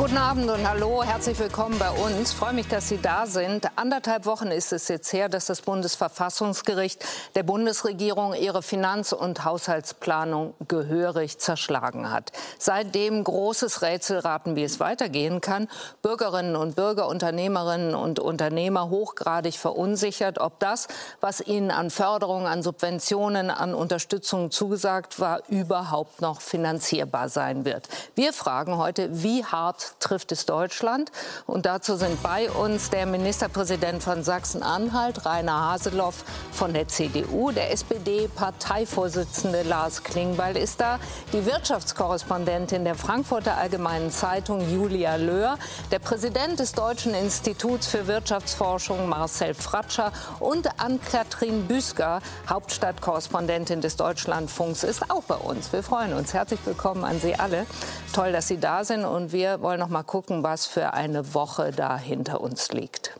Guten Abend und hallo, herzlich willkommen bei uns. Freue mich, dass Sie da sind. Anderthalb Wochen ist es jetzt her, dass das Bundesverfassungsgericht der Bundesregierung ihre Finanz- und Haushaltsplanung gehörig zerschlagen hat. Seitdem großes Rätselraten, wie es weitergehen kann. Bürgerinnen und Bürger, Unternehmerinnen und Unternehmer hochgradig verunsichert, ob das, was ihnen an Förderung, an Subventionen, an Unterstützung zugesagt war, überhaupt noch finanzierbar sein wird. Wir fragen heute, wie hart trifft es Deutschland. Und dazu sind bei uns der Ministerpräsident von Sachsen-Anhalt, Rainer Haseloff von der CDU, der SPD-Parteivorsitzende Lars Klingbeil ist da, die Wirtschaftskorrespondentin der Frankfurter Allgemeinen Zeitung Julia Löhr, der Präsident des Deutschen Instituts für Wirtschaftsforschung Marcel Fratscher und Ann-Kathrin Büsker, Hauptstadtkorrespondentin des Deutschlandfunks, ist auch bei uns. Wir freuen uns. Herzlich willkommen an Sie alle. Toll, dass Sie da sind und wir wollen noch mal gucken, was für eine Woche da hinter uns liegt.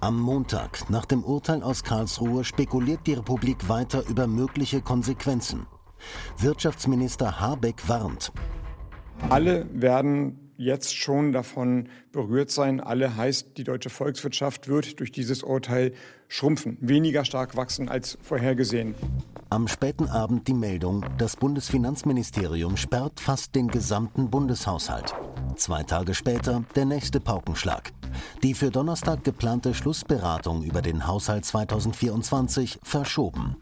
Am Montag, nach dem Urteil aus Karlsruhe, spekuliert die Republik weiter über mögliche Konsequenzen. Wirtschaftsminister Habeck warnt. Alle werden jetzt schon davon berührt sein. Alle heißt, die deutsche Volkswirtschaft wird durch dieses Urteil schrumpfen, weniger stark wachsen als vorhergesehen. Am späten Abend die Meldung, das Bundesfinanzministerium sperrt fast den gesamten Bundeshaushalt. Zwei Tage später der nächste Paukenschlag. Die für Donnerstag geplante Schlussberatung über den Haushalt 2024 verschoben.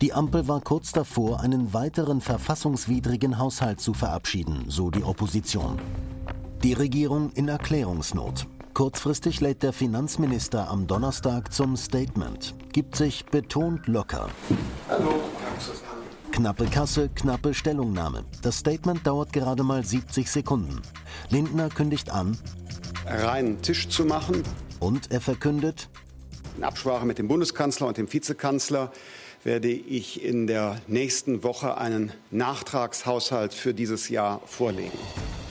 Die Ampel war kurz davor, einen weiteren verfassungswidrigen Haushalt zu verabschieden, so die Opposition. Die Regierung in Erklärungsnot. Kurzfristig lädt der Finanzminister am Donnerstag zum Statement, gibt sich betont locker. Hallo. Knappe Kasse, knappe Stellungnahme. Das Statement dauert gerade mal 70 Sekunden. Lindner kündigt an, reinen Tisch zu machen. Und er verkündet, in Absprache mit dem Bundeskanzler und dem Vizekanzler werde ich in der nächsten Woche einen Nachtragshaushalt für dieses Jahr vorlegen.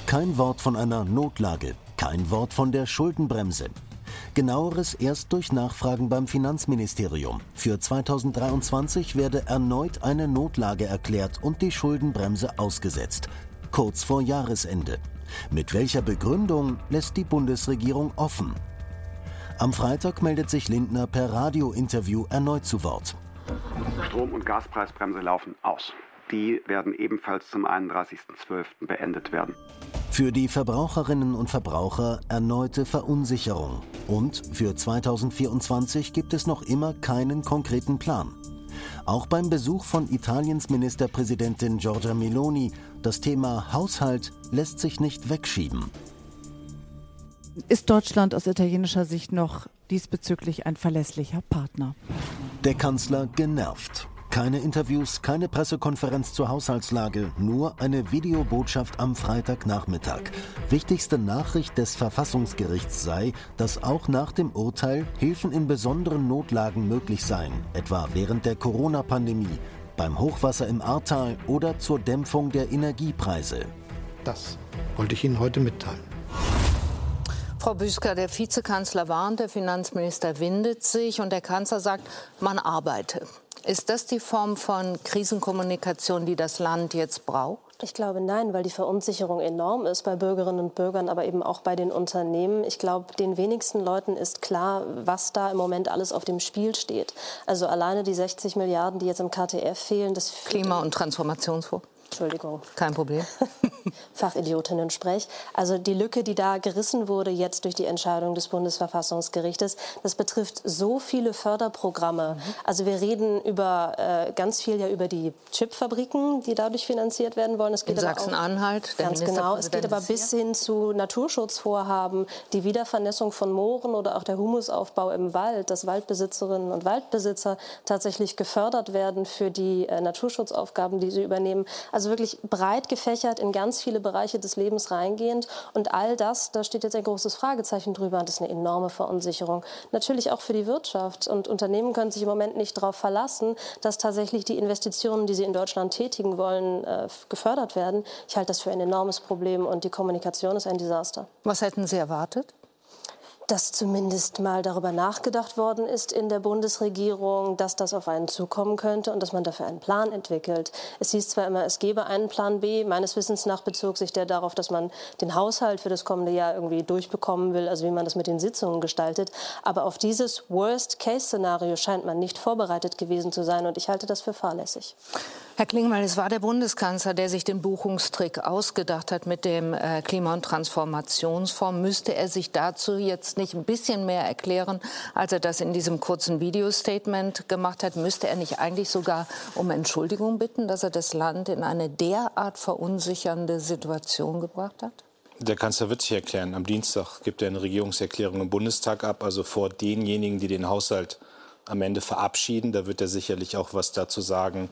Kein Wort von einer Notlage, kein Wort von der Schuldenbremse. Genaueres erst durch Nachfragen beim Finanzministerium. Für 2023 werde erneut eine Notlage erklärt und die Schuldenbremse ausgesetzt. Kurz vor Jahresende. Mit welcher Begründung lässt die Bundesregierung offen? Am Freitag meldet sich Lindner per Radiointerview erneut zu Wort. Strom- und Gaspreisbremse laufen aus. Die werden ebenfalls zum 31.12. beendet werden. Für die Verbraucherinnen und Verbraucher erneute Verunsicherung. Und für 2024 gibt es noch immer keinen konkreten Plan. Auch beim Besuch von Italiens Ministerpräsidentin Giorgia Meloni, das Thema Haushalt lässt sich nicht wegschieben. Ist Deutschland aus italienischer Sicht noch diesbezüglich ein verlässlicher Partner? Der Kanzler genervt. Keine Interviews, keine Pressekonferenz zur Haushaltslage, nur eine Videobotschaft am Freitagnachmittag. Wichtigste Nachricht des Verfassungsgerichts sei, dass auch nach dem Urteil Hilfen in besonderen Notlagen möglich seien, etwa während der Corona-Pandemie, beim Hochwasser im Ahrtal oder zur Dämpfung der Energiepreise. Das wollte ich Ihnen heute mitteilen. Frau Büsker, der Vizekanzler warnt, der Finanzminister windet sich und der Kanzler sagt, man arbeite. Ist das die Form von Krisenkommunikation, die das Land jetzt braucht? Ich glaube nein, weil die Verunsicherung enorm ist bei Bürgerinnen und Bürgern, aber eben auch bei den Unternehmen. Ich glaube, den wenigsten Leuten ist klar, was da im Moment alles auf dem Spiel steht. Also alleine die 60 Milliarden, die jetzt im KTF fehlen, das Klima- und Transformationsfonds. Entschuldigung. Kein Problem. Fachidiotinnen-Sprech. Also die Lücke, die da gerissen wurde jetzt durch die Entscheidung des Bundesverfassungsgerichtes, das betrifft so viele Förderprogramme. Mhm. Also wir reden über äh, ganz viel ja über die Chipfabriken, die dadurch finanziert werden wollen. Es geht In Sachsen-Anhalt. Ganz genau. Es geht aber bis hin zu Naturschutzvorhaben, die Wiedervernässung von Mooren oder auch der Humusaufbau im Wald, dass Waldbesitzerinnen und Waldbesitzer tatsächlich gefördert werden für die äh, Naturschutzaufgaben, die sie übernehmen. Also wirklich breit gefächert in ganz viele Bereiche des Lebens reingehend. Und all das, da steht jetzt ein großes Fragezeichen drüber. Und das ist eine enorme Verunsicherung. Natürlich auch für die Wirtschaft. Und Unternehmen können sich im Moment nicht darauf verlassen, dass tatsächlich die Investitionen, die sie in Deutschland tätigen wollen, äh, gefördert werden. Ich halte das für ein enormes Problem und die Kommunikation ist ein Desaster. Was hätten Sie erwartet? Dass zumindest mal darüber nachgedacht worden ist in der Bundesregierung, dass das auf einen zukommen könnte und dass man dafür einen Plan entwickelt. Es hieß zwar immer, es gebe einen Plan B. Meines Wissens nach bezog sich der darauf, dass man den Haushalt für das kommende Jahr irgendwie durchbekommen will, also wie man das mit den Sitzungen gestaltet. Aber auf dieses Worst-Case-Szenario scheint man nicht vorbereitet gewesen zu sein und ich halte das für fahrlässig. Herr Klingmann, es war der Bundeskanzler, der sich den Buchungstrick ausgedacht hat mit dem äh, Klima- und Transformationsfonds. Müsste er sich dazu jetzt nicht ein bisschen mehr erklären, als er das in diesem kurzen Videostatement gemacht hat? Müsste er nicht eigentlich sogar um Entschuldigung bitten, dass er das Land in eine derart verunsichernde Situation gebracht hat? Der Kanzler wird sich erklären. Am Dienstag gibt er eine Regierungserklärung im Bundestag ab, also vor denjenigen, die den Haushalt am Ende verabschieden. Da wird er sicherlich auch was dazu sagen,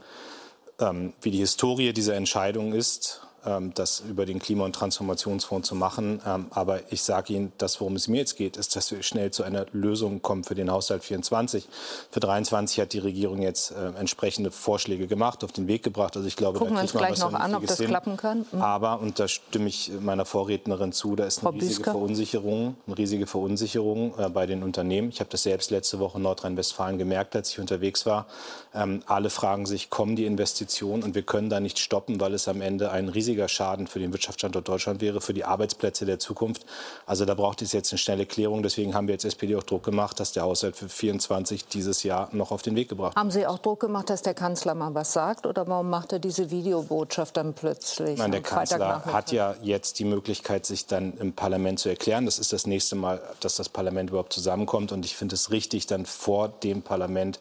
ähm, wie die Historie dieser Entscheidung ist das über den Klima- und Transformationsfonds zu machen. Ähm, aber ich sage Ihnen, das, worum es mir jetzt geht, ist, dass wir schnell zu einer Lösung kommen für den Haushalt 24. Für 23 hat die Regierung jetzt äh, entsprechende Vorschläge gemacht, auf den Weg gebracht. Also ich glaube, Gucken wir uns gleich noch an, ob das hin. klappen kann. Mhm. Aber, und da stimme ich meiner Vorrednerin zu, da ist eine Frau riesige Büsker. Verunsicherung, eine riesige Verunsicherung äh, bei den Unternehmen. Ich habe das selbst letzte Woche in Nordrhein-Westfalen gemerkt, als ich unterwegs war. Ähm, alle fragen sich, kommen die Investitionen? Und wir können da nicht stoppen, weil es am Ende ein riesiger riesiger Schaden für den Wirtschaftsstandort Deutschland wäre, für die Arbeitsplätze der Zukunft. Also da braucht es jetzt eine schnelle Klärung. Deswegen haben wir jetzt SPD auch Druck gemacht, dass der Haushalt für 24 dieses Jahr noch auf den Weg gebracht wird. Haben Sie auch Druck gemacht, dass der Kanzler mal was sagt? Oder warum macht er diese Videobotschaft dann plötzlich? Nein, der Kanzler hat ja jetzt die Möglichkeit, sich dann im Parlament zu erklären. Das ist das nächste Mal, dass das Parlament überhaupt zusammenkommt. Und ich finde es richtig, dann vor dem Parlament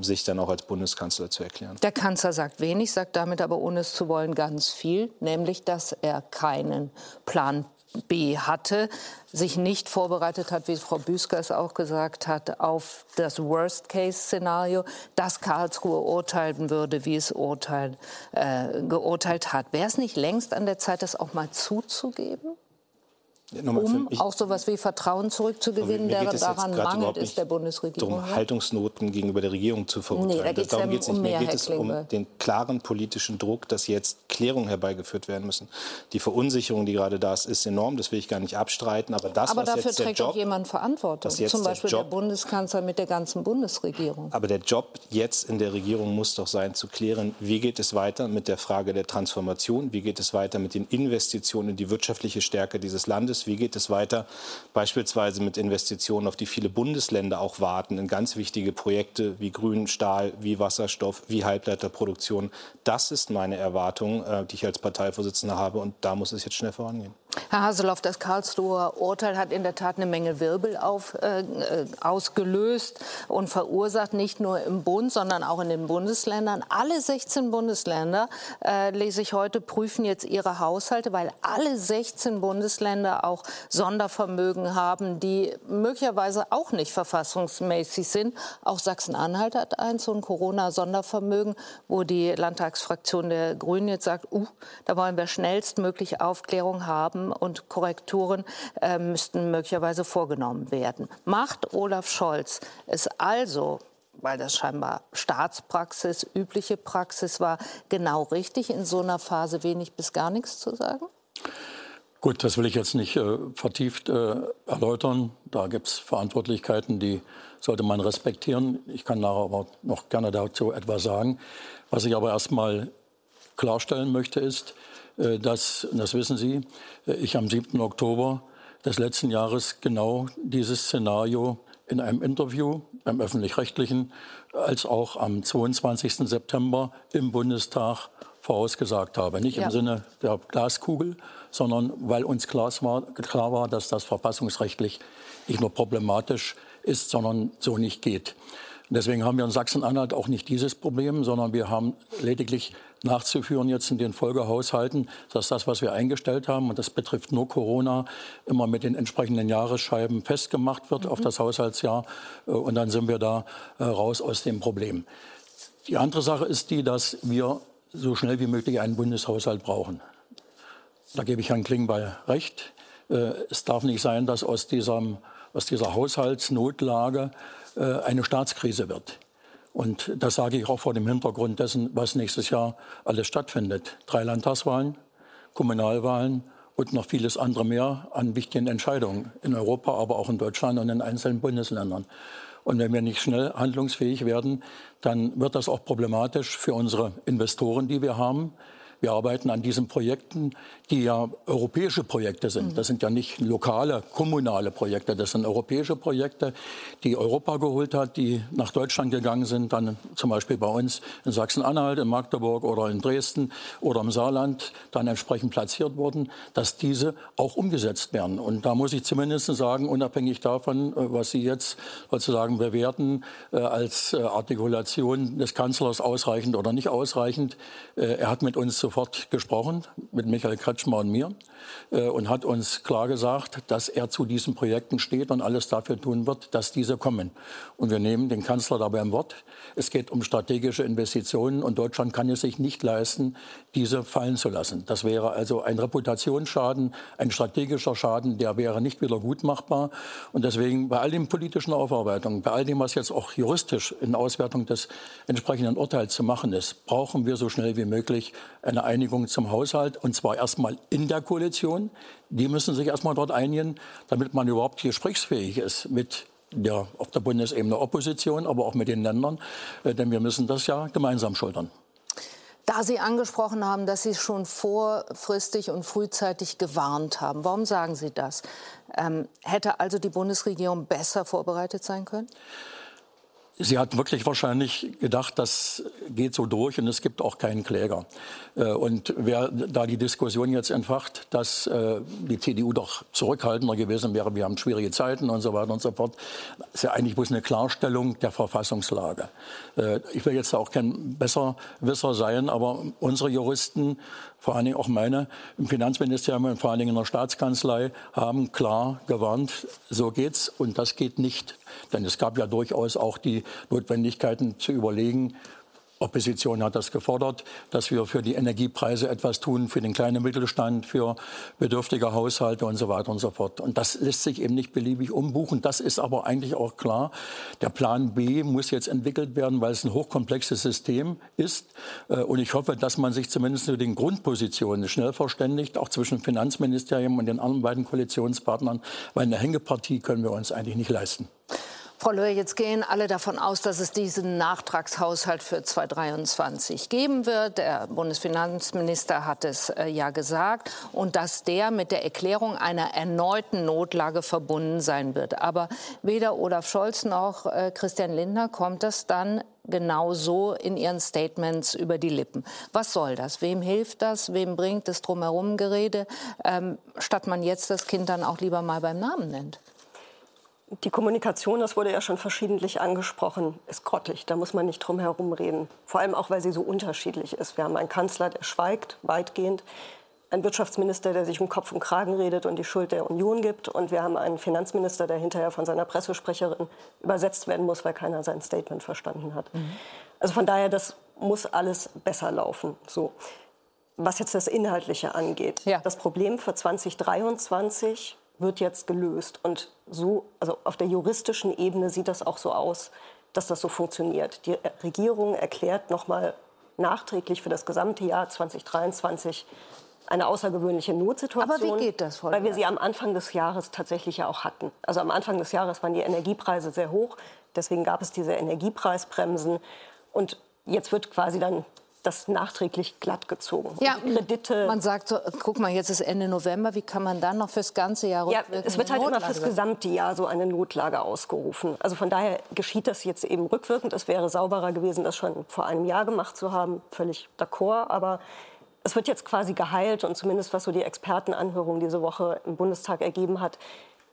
sich dann auch als Bundeskanzler zu erklären. Der Kanzler sagt wenig, sagt damit aber, ohne es zu wollen, ganz viel, nämlich, dass er keinen Plan B hatte, sich nicht vorbereitet hat, wie Frau Büsker es auch gesagt hat, auf das Worst-Case-Szenario, dass Karlsruhe urteilen würde, wie es urteilen, äh, geurteilt hat. Wäre es nicht längst an der Zeit, das auch mal zuzugeben? Um auch so etwas wie Vertrauen zurückzugewinnen, der daran mangelt, ist der Bundesregierung. Darum, Haltungsnoten gegenüber der Regierung zu verurteilen. Nee, da darum geht es nicht. Um mehr, Mir geht es um den klaren politischen Druck, dass jetzt Klärungen herbeigeführt werden müssen. Die Verunsicherung, die gerade da ist, ist enorm. Das will ich gar nicht abstreiten. Aber, das, aber dafür trägt Job, auch jemand Verantwortung. Zum Beispiel der, Job, der Bundeskanzler mit der ganzen Bundesregierung. Aber der Job jetzt in der Regierung muss doch sein, zu klären, wie geht es weiter mit der Frage der Transformation? Wie geht es weiter mit den Investitionen in die wirtschaftliche Stärke dieses Landes? Wie geht es weiter weiter, beispielsweise mit Investitionen, auf die viele Bundesländer auch warten, in ganz wichtige Projekte wie Grün, Stahl, wie Wasserstoff, wie Halbleiterproduktion. Das ist meine Erwartung, äh, die ich als Parteivorsitzender habe, und da muss es jetzt schnell vorangehen. Herr Haseloff, das Karlsruher Urteil hat in der Tat eine Menge Wirbel auf, äh, ausgelöst und verursacht, nicht nur im Bund, sondern auch in den Bundesländern. Alle 16 Bundesländer, äh, lese ich heute, prüfen jetzt ihre Haushalte, weil alle 16 Bundesländer auch Sondervermögen haben, die möglicherweise auch nicht verfassungsmäßig sind. Auch Sachsen-Anhalt hat eins, so ein Corona-Sondervermögen, wo die Landtagsfraktion der Grünen jetzt sagt, uh, da wollen wir schnellstmöglich Aufklärung haben und Korrekturen äh, müssten möglicherweise vorgenommen werden. Macht Olaf Scholz es also weil das scheinbar Staatspraxis, übliche Praxis war, genau richtig, in so einer Phase wenig bis gar nichts zu sagen? Gut, das will ich jetzt nicht äh, vertieft äh, erläutern. Da gibt es Verantwortlichkeiten, die sollte man respektieren. Ich kann nachher aber noch gerne dazu etwas sagen. Was ich aber erst mal klarstellen möchte, ist, dass, das wissen Sie, äh, ich am 7. Oktober des letzten Jahres genau dieses Szenario in einem Interview beim öffentlich-rechtlichen als auch am 22. September im Bundestag vorausgesagt habe. Nicht ja. im Sinne der Glaskugel, sondern weil uns klar war, klar war, dass das verfassungsrechtlich nicht nur problematisch ist, sondern so nicht geht. Deswegen haben wir in Sachsen-Anhalt auch nicht dieses Problem, sondern wir haben lediglich nachzuführen jetzt in den Folgehaushalten, dass das, was wir eingestellt haben, und das betrifft nur Corona, immer mit den entsprechenden Jahresscheiben festgemacht wird mhm. auf das Haushaltsjahr. Äh, und dann sind wir da äh, raus aus dem Problem. Die andere Sache ist die, dass wir so schnell wie möglich einen Bundeshaushalt brauchen. Da gebe ich Herrn Klingbeil recht. Äh, es darf nicht sein, dass aus, diesem, aus dieser Haushaltsnotlage eine Staatskrise wird. Und das sage ich auch vor dem Hintergrund dessen, was nächstes Jahr alles stattfindet. Drei Landtagswahlen, Kommunalwahlen und noch vieles andere mehr an wichtigen Entscheidungen in Europa, aber auch in Deutschland und in einzelnen Bundesländern. Und wenn wir nicht schnell handlungsfähig werden, dann wird das auch problematisch für unsere Investoren, die wir haben. Wir arbeiten an diesen Projekten, die ja europäische Projekte sind. Mhm. Das sind ja nicht lokale, kommunale Projekte. Das sind europäische Projekte, die Europa geholt hat, die nach Deutschland gegangen sind, dann zum Beispiel bei uns in Sachsen-Anhalt, in Magdeburg oder in Dresden oder im Saarland dann entsprechend platziert wurden, dass diese auch umgesetzt werden. Und da muss ich zumindest sagen, unabhängig davon, äh, was Sie jetzt sozusagen bewerten äh, als äh, Artikulation des Kanzlers ausreichend oder nicht ausreichend, er hat mit uns sofort gesprochen, mit Michael Kretschmer und mir, äh, und hat uns klar gesagt, dass er zu diesen Projekten steht und alles dafür tun wird, dass diese kommen. Und wir nehmen den Kanzler dabei im Wort. Es geht um strategische Investitionen und Deutschland kann es sich nicht leisten, diese fallen zu lassen. Das wäre also ein Reputationsschaden, ein strategischer Schaden, der wäre nicht wieder gut machbar. Und deswegen bei all den politischen Aufarbeitungen, bei all dem, was jetzt auch juristisch in Auswertung des entsprechenden Urteils zu machen ist, brauchen wir so schnell wie möglich eine Einigung zum Haushalt und zwar erstmal in der Koalition. Die müssen sich erstmal dort einigen, damit man überhaupt gesprächsfähig ist mit der auf der Bundesebene Opposition, aber auch mit den Ländern, äh, denn wir müssen das ja gemeinsam schultern. Da Sie angesprochen haben, dass Sie schon vorfristig und frühzeitig gewarnt haben, warum sagen Sie das? Ähm, hätte also die Bundesregierung besser vorbereitet sein können? Sie hat wirklich wahrscheinlich gedacht, das geht so durch und es gibt auch keinen Kläger. Äh, und wer da die Diskussion jetzt entfacht, dass äh, die CDU doch zurückhaltender gewesen wäre, wir haben schwierige Zeiten und so weiter und so fort, ist ja eigentlich bloß eine Klarstellung der Verfassungslage. Äh, ich will jetzt auch kein Besserwisser sein, aber unsere Juristen vor allen Dingen auch meine im Finanzministerium und vor allen Dingen in der Staatskanzlei haben klar gewarnt, so geht's und das geht nicht. Denn es gab ja durchaus auch die Notwendigkeiten zu überlegen, Opposition hat das gefordert, dass wir für die Energiepreise etwas tun, für den kleinen Mittelstand, für bedürftige Haushalte und so weiter und so fort. Und das lässt sich eben nicht beliebig umbuchen. Das ist aber eigentlich auch klar. Der Plan B muss jetzt entwickelt werden, weil es ein hochkomplexes System ist. Äh, und ich hoffe, dass man sich zumindest mit den Grundpositionen schnell verständigt, auch zwischen Finanzministerium und den anderen beiden Koalitionspartnern, weil eine Hängepartie können wir uns eigentlich nicht leisten. Frau Löhr, jetzt gehen alle davon aus, dass es diesen Nachtragshaushalt für 2023 geben wird. Der Bundesfinanzminister hat es äh, ja gesagt. Und dass der mit der Erklärung einer erneuten Notlage verbunden sein wird. Aber weder Olaf Scholz noch äh, Christian Lindner kommt das dann genau so in ihren Statements über die Lippen. Was soll das? Wem hilft das? Wem bringt es drumherum Gerede, ähm, statt man jetzt das Kind dann auch lieber mal beim Namen nennt? Die Kommunikation, das wurde ja schon verschiedentlich angesprochen, ist grottig. Da muss man nicht drum herum reden. Vor allem auch, weil sie so unterschiedlich ist. Wir haben einen Kanzler, der schweigt, weitgehend. Einen Wirtschaftsminister, der sich um Kopf und Kragen redet und die Schuld der Union gibt. Und wir haben einen Finanzminister, der hinterher von seiner Pressesprecherin übersetzt werden muss, weil keiner sein Statement verstanden hat. Mhm. Also von daher, das muss alles besser laufen. So. Was jetzt das Inhaltliche angeht. Ja. Das Problem für 2023 wird jetzt gelöst. Und so, also auf der juristischen Ebene sieht das auch so aus, dass das so funktioniert. Die Regierung erklärt nochmal nachträglich für das gesamte Jahr 2023 eine außergewöhnliche Notsituation. Aber wie geht das, Frau Weil wir sie am Anfang des Jahres tatsächlich ja auch hatten. Also am Anfang des Jahres waren die Energiepreise sehr hoch. Deswegen gab es diese Energiepreisbremsen. Und jetzt wird quasi dann das nachträglich glatt gezogen. Ja, Kredite. Man sagt so, guck mal, jetzt ist Ende November, wie kann man dann noch fürs ganze Jahr Ja, es wird halt Notlage immer fürs gesamte Jahr so eine Notlage ausgerufen. Also von daher geschieht das jetzt eben rückwirkend. Es wäre sauberer gewesen, das schon vor einem Jahr gemacht zu haben. Völlig d'accord. Aber es wird jetzt quasi geheilt und zumindest was so die Expertenanhörung diese Woche im Bundestag ergeben hat,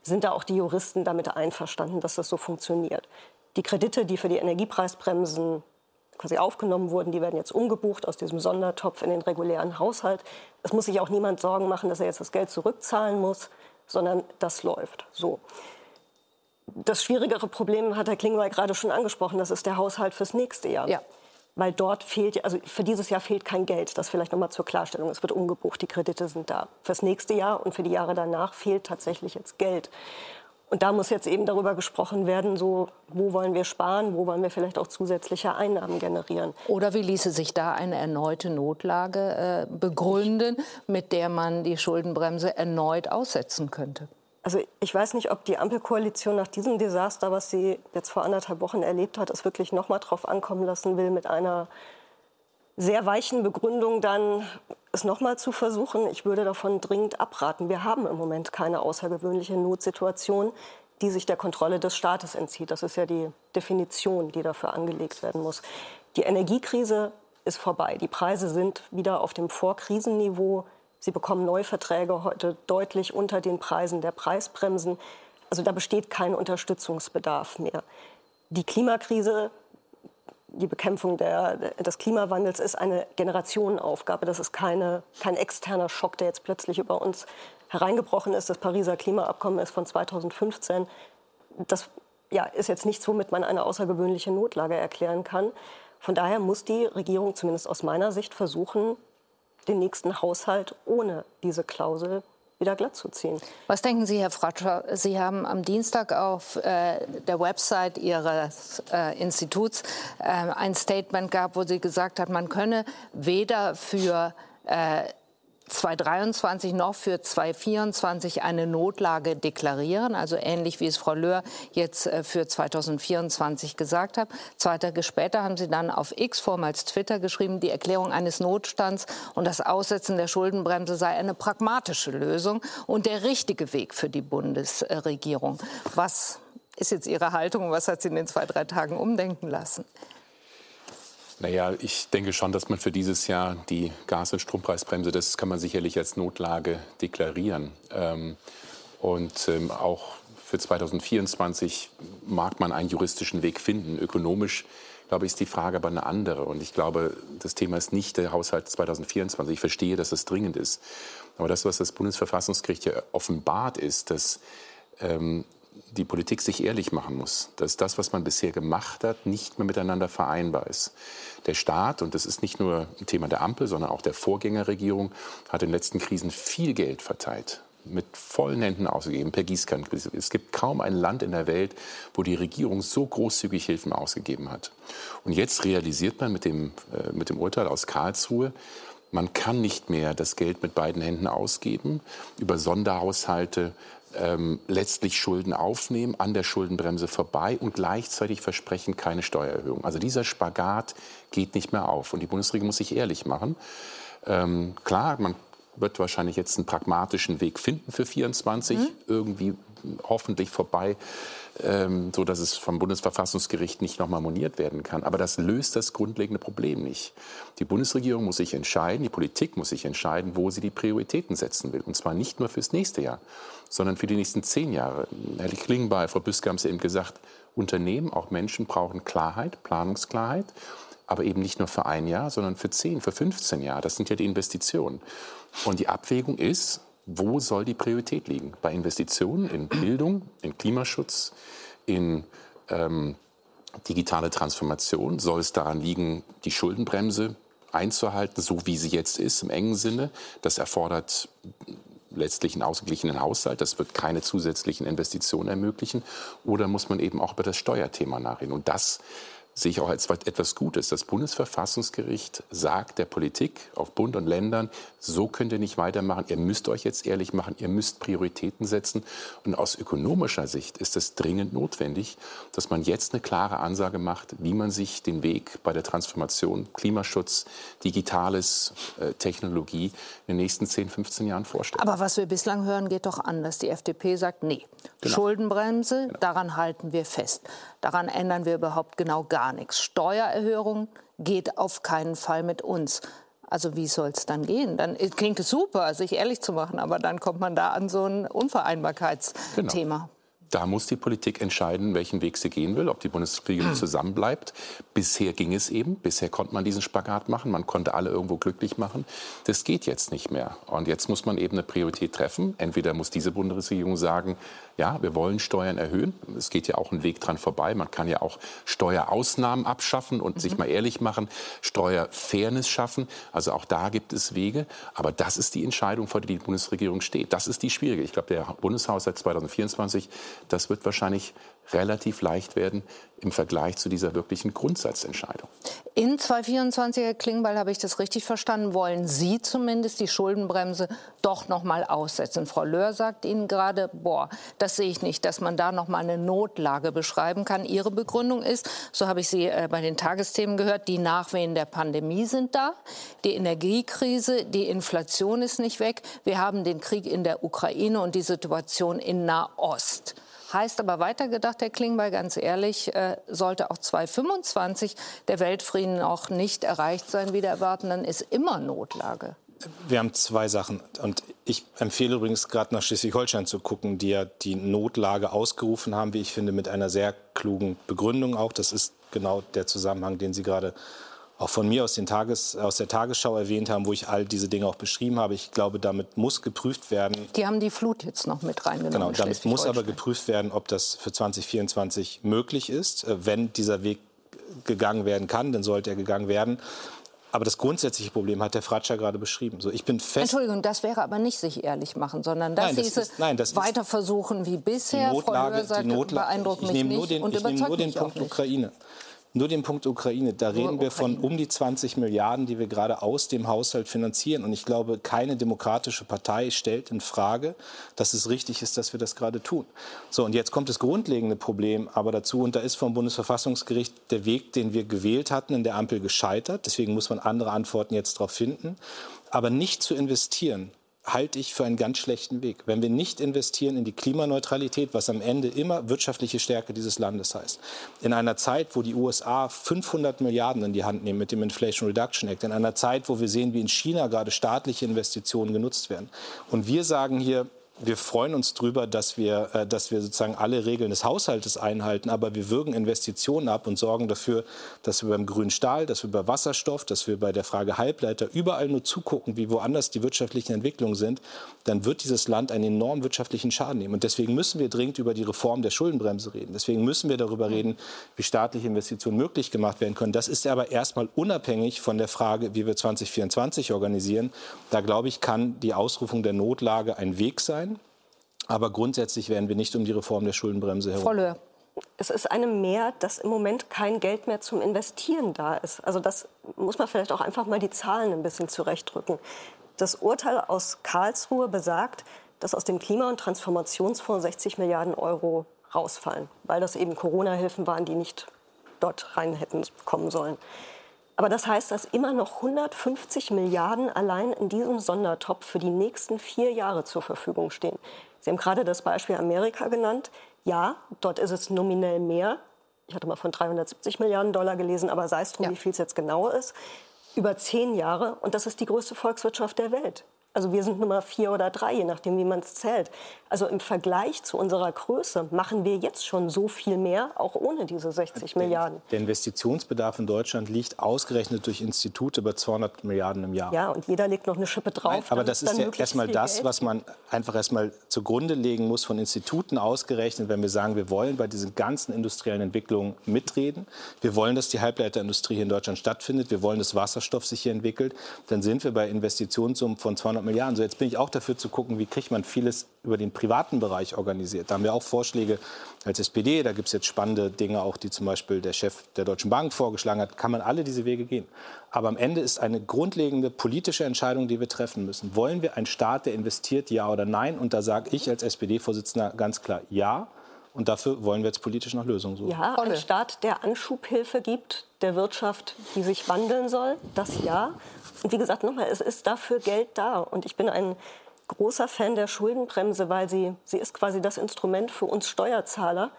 sind da auch die Juristen damit einverstanden, dass das so funktioniert. Die Kredite, die für die Energiepreisbremsen quasi aufgenommen wurden, die werden jetzt umgebucht aus diesem Sondertopf in den regulären Haushalt. Es muss sich auch niemand Sorgen machen, dass er jetzt das Geld zurückzahlen muss, sondern das läuft so. Das schwierigere Problem hat Herr Klingbeil gerade schon angesprochen, das ist der Haushalt fürs nächste Jahr. Ja. Weil dort fehlt, also für dieses Jahr fehlt kein Geld. Das vielleicht nochmal zur Klarstellung. Es wird umgebucht, die Kredite sind da. Fürs nächste Jahr und für die Jahre danach fehlt tatsächlich jetzt Geld. Und da muss jetzt eben darüber gesprochen werden, so, wo wollen wir sparen, wo wollen wir vielleicht auch zusätzliche Einnahmen generieren. Oder wie ließe sich da eine erneute Notlage äh, begründen, mit der man die Schuldenbremse erneut aussetzen könnte? Also ich weiß nicht, ob die Ampelkoalition nach diesem Desaster, was sie jetzt vor anderthalb Wochen erlebt hat, es wirklich noch mal drauf ankommen lassen will, mit einer sehr weichen Begründung dann es nochmal zu versuchen. Ich würde davon dringend abraten. Wir haben im Moment keine außergewöhnliche Notsituation, die sich der Kontrolle des Staates entzieht. Das ist ja die Definition, die dafür angelegt werden muss. Die Energiekrise ist vorbei. Die Preise sind wieder auf dem Vorkrisenniveau. Sie bekommen Neuverträge heute deutlich unter den Preisen der Preisbremsen. Also da besteht kein Unterstützungsbedarf mehr. Die Klimakrise die Bekämpfung der, des Klimawandels ist eine Generationenaufgabe. Das ist keine, kein externer Schock, der jetzt plötzlich über uns hereingebrochen ist. Das Pariser Klimaabkommen ist von 2015. Das ja, ist jetzt nichts, womit man eine außergewöhnliche Notlage erklären kann. Von daher muss die Regierung zumindest aus meiner Sicht versuchen, den nächsten Haushalt ohne diese Klausel wieder glatt zu ziehen. Was denken Sie, Herr Fratscher? Sie haben am Dienstag auf äh, der Website Ihres äh, Instituts äh, ein Statement gehabt, wo Sie gesagt hat, man könne weder für äh, 2023 noch für 2024 eine Notlage deklarieren, also ähnlich wie es Frau Löhr jetzt äh, für 2024 gesagt hat. Zwei Tage später haben Sie dann auf X, vormals Twitter, geschrieben, die Erklärung eines Notstands und das Aussetzen der Schuldenbremse sei eine pragmatische Lösung und der richtige Weg für die Bundesregierung. Was ist jetzt Ihre Haltung? Was hat Sie in den zwei, drei Tagen umdenken lassen? Naja, ich denke schon, dass man für dieses Jahr die Gas- und Strompreisbremse, das kann man sicherlich als Notlage deklarieren. Ähm, und ähm, auch für 2024 mag man einen juristischen Weg finden. Ökonomisch, glaube ich, ist die Frage aber eine andere. Und ich glaube, das Thema ist nicht der Haushalt 2024. Ich verstehe, dass es dringend ist. Aber das, was das Bundesverfassungsgericht ja offenbart, ist, dass ähm, die Politik sich ehrlich machen muss, dass das, was man bisher gemacht hat, nicht mehr miteinander vereinbar ist. Der Staat, und das ist nicht nur ein Thema der Ampel, sondern auch der Vorgängerregierung, hat in den letzten Krisen viel Geld verteilt mit vollen Händen ausgegeben, per Gießkanne. Es gibt kaum ein Land in der Welt, wo die Regierung so großzügig Hilfen ausgegeben hat. Und jetzt realisiert man mit dem, äh, mit dem Urteil aus Karlsruhe, man kann nicht mehr das Geld mit beiden Händen ausgeben, über Sonderhaushalte ähm, letztlich Schulden aufnehmen, an der Schuldenbremse vorbei und gleichzeitig versprechen keine Steuererhöhung. Also dieser Spagat geht nicht mehr auf. Und die Bundesregierung muss sich ehrlich machen. Ähm, klar, man wird wahrscheinlich jetzt einen pragmatischen Weg finden für 24, mhm. irgendwie hoffentlich vorbei, ähm, so dass es vom Bundesverfassungsgericht nicht nochmal moniert werden kann. Aber das löst das grundlegende Problem nicht. Die Bundesregierung muss sich entscheiden, die Politik muss sich entscheiden, wo sie die Prioritäten setzen will. Und zwar nicht nur fürs nächste Jahr, sondern für die nächsten zehn Jahre. Herr Klingbeil, Frau Büske haben es eben gesagt, Unternehmen, auch Menschen brauchen Klarheit, Planungsklarheit, aber eben nicht nur für ein Jahr, sondern für zehn, für 15 Jahre. Das sind ja die Investitionen. Und die Abwägung ist, wo soll die Priorität liegen? Bei Investitionen in Bildung, in Klimaschutz, in ähm, digitale Transformation? Soll es daran liegen, die Schuldenbremse einzuhalten, so wie sie jetzt ist, im engen Sinne? Das erfordert letztlich einen ausgeglichenen Haushalt. Das wird keine zusätzlichen Investitionen ermöglichen. Oder muss man eben auch über das Steuerthema nachreden? Und das sehe ich auch als etwas Gutes. Das Bundesverfassungsgericht sagt der Politik auf Bund und Ländern, so könnt ihr nicht weitermachen. Ihr müsst euch jetzt ehrlich machen. Ihr müsst Prioritäten setzen. Und aus ökonomischer Sicht ist es dringend notwendig, dass man jetzt eine klare Ansage macht, wie man sich den Weg bei der Transformation Klimaschutz, Digitales, äh, Technologie in den nächsten 10, 15 Jahren vorstellt. Aber was wir bislang hören, geht doch anders. Die FDP sagt, nee, genau. Schuldenbremse, genau. daran halten wir fest. Daran ändern wir überhaupt genau gar nichts. Steuererhöhung geht auf keinen Fall mit uns. Also wie soll es dann gehen? Dann klingt es super, sich ehrlich zu machen, aber dann kommt man da an so ein Unvereinbarkeitsthema. Genau. Da muss die Politik entscheiden, welchen Weg sie gehen will, ob die Bundesregierung zusammenbleibt. Bisher ging es eben. Bisher konnte man diesen Spagat machen. Man konnte alle irgendwo glücklich machen. Das geht jetzt nicht mehr. Und jetzt muss man eben eine Priorität treffen. Entweder muss diese Bundesregierung sagen, ja, wir wollen Steuern erhöhen. Es geht ja auch ein Weg dran vorbei. Man kann ja auch Steuerausnahmen abschaffen und mhm. sich mal ehrlich machen, Steuerfairness schaffen. Also auch da gibt es Wege. Aber das ist die Entscheidung, vor der die Bundesregierung steht. Das ist die schwierige. Ich glaube, der Bundeshaushalt 2024 Das wird wahrscheinlich relativ leicht werden im Vergleich zu dieser wirklichen Grundsatzentscheidung. In 2024, Herr Klingbeil, habe ich das richtig verstanden, wollen Sie zumindest die Schuldenbremse doch noch mal aussetzen. Frau Löhr sagt Ihnen gerade, boah, das sehe ich nicht, dass man da noch mal eine Notlage beschreiben kann. Ihre Begründung ist, so habe ich Sie äh, bei den Tagesthemen gehört, die Nachwehen der Pandemie sind da, die Energiekrise, die Inflation ist nicht weg, wir haben den Krieg in der Ukraine und die Situation in Nahost. Heißt aber weitergedacht, Herr Klingbeil, ganz ehrlich, äh, sollte auch 2025 der Weltfrieden auch nicht erreicht sein, wie der erwarten, dann ist immer Notlage. Wir haben zwei Sachen. Und ich empfehle übrigens gerade nach Schleswig-Holstein zu gucken, die ja die Notlage ausgerufen haben, wie ich finde, mit einer sehr klugen Begründung auch. Das ist genau der Zusammenhang, den Sie gerade auch von mir aus, den Tages, aus der Tagesschau erwähnt haben, wo ich all diese Dinge auch beschrieben habe. Ich glaube, damit muss geprüft werden. Die haben die Flut jetzt noch mit reingenommen. Genau, damit muss aber geprüft werden, ob das für 2024 möglich ist. Äh, wenn dieser Weg gegangen werden kann, dann sollte er gegangen werden. Aber das grundsätzliche Problem hat der Fratscher gerade beschrieben. So, ich bin fest Entschuldigung, das wäre aber nicht sich ehrlich machen, sondern das, nein, das ist, nein, das weiter versuchen wie bisher. Die Notlage, Frau Löhr sagt, die Notlage, beeindruckt ich mich nicht den, und ich nehme nur den Punkt Ukraine. Nur den Punkt Ukraine, da reden wir von um die 20 Milliarden, die wir gerade aus dem Haushalt finanzieren. Und ich glaube, keine demokratische Partei stellt in Frage, dass es richtig ist, dass wir das gerade tun. So, und jetzt kommt das grundlegende Problem aber dazu. Und da ist vom Bundesverfassungsgericht der Weg, den wir gewählt hatten, in der Ampel gescheitert. Deswegen muss man andere Antworten jetzt darauf finden. Aber nicht zu investieren halte ich für einen ganz schlechten Weg. Wenn wir nicht investieren in die Klimaneutralität, was am Ende immer wirtschaftliche Stärke dieses Landes heißt, in einer Zeit, wo die USA 500 Milliarden in die Hand nehmen mit dem Inflation Reduction Act, in einer Zeit, wo wir sehen, wie in China gerade staatliche Investitionen genutzt werden. Und wir sagen hier, wir freuen uns darüber, dass wir, äh, dass wir sozusagen alle Regeln des Haushaltes einhalten, aber wir würgen Investitionen ab und sorgen dafür, dass wir beim grünen Stahl, dass wir bei Wasserstoff, dass wir bei der Frage Halbleiter überall nur zugucken, wie woanders die wirtschaftlichen Entwicklungen sind, dann wird dieses Land einen enormen wirtschaftlichen Schaden nehmen. Und deswegen müssen wir dringend über die Reform der Schuldenbremse reden. Deswegen müssen wir darüber reden, wie staatliche Investitionen möglich gemacht werden können. Das ist aber erstmal unabhängig von der Frage, wie wir 2024 organisieren. Da glaube ich, kann die Ausrufung der Notlage ein Weg sein. Aber grundsätzlich werden wir nicht um die Reform der Schuldenbremse herum. Frau Löhr. Es ist einem mehr, dass im Moment kein Geld mehr zum Investieren da ist. Also das muss man vielleicht auch einfach mal die Zahlen ein bisschen zurechtdrücken. Das Urteil aus Karlsruhe besagt, dass aus dem Klima- und Transformationsfonds 60 Milliarden Euro rausfallen, weil das eben Corona-Hilfen waren, die nicht dort rein hätten kommen sollen. Aber das heißt, dass immer noch 150 Milliarden allein in diesem Sondertopf für die nächsten vier Jahre zur Verfügung stehen. Sie haben gerade das Beispiel Amerika genannt. Ja, dort ist es nominell mehr. Ich hatte mal von 370 Milliarden Dollar gelesen, aber sei es drum, ja. wie viel es jetzt genau ist. Über zehn Jahre. Und das ist die größte Volkswirtschaft der Welt. Also wir sind Nummer vier oder drei, je nachdem, wie man es zählt. Also im Vergleich zu unserer Größe machen wir jetzt schon so viel mehr, auch ohne diese 60 Milliarden. Der Investitionsbedarf in Deutschland liegt ausgerechnet durch Institute bei 200 Milliarden im Jahr. Ja, und jeder legt noch eine Schippe drauf. Nein, aber das ist ja erstmal das, Geld. was man einfach erstmal zugrunde legen muss von Instituten ausgerechnet, wenn wir sagen, wir wollen bei diesen ganzen industriellen Entwicklungen mitreden. Wir wollen, dass die Halbleiterindustrie hier in Deutschland stattfindet. Wir wollen, dass Wasserstoff sich hier entwickelt. Dann sind wir bei Investitionssummen von 200 Milliarden. So, jetzt bin ich auch dafür zu gucken, wie kriegt man vieles über den privaten Bereich organisiert. Da haben wir auch Vorschläge als SPD. Da gibt es jetzt spannende Dinge, auch die zum Beispiel der Chef der Deutschen Bank vorgeschlagen hat. Kann man alle diese Wege gehen. Aber am Ende ist eine grundlegende politische Entscheidung, die wir treffen müssen. Wollen wir einen Staat, der investiert, ja oder nein? Und da sage ich als SPD-Vorsitzender ganz klar ja. Und dafür wollen wir jetzt politisch nach Lösungen suchen. Ja, ein Staat, der Anschubhilfe gibt der Wirtschaft, die sich wandeln soll, das ja. Und wie gesagt, nochmal, es ist dafür Geld da. Und ich bin ein großer Fan der Schuldenbremse, weil sie, sie ist quasi das Instrument für uns Steuerzahler,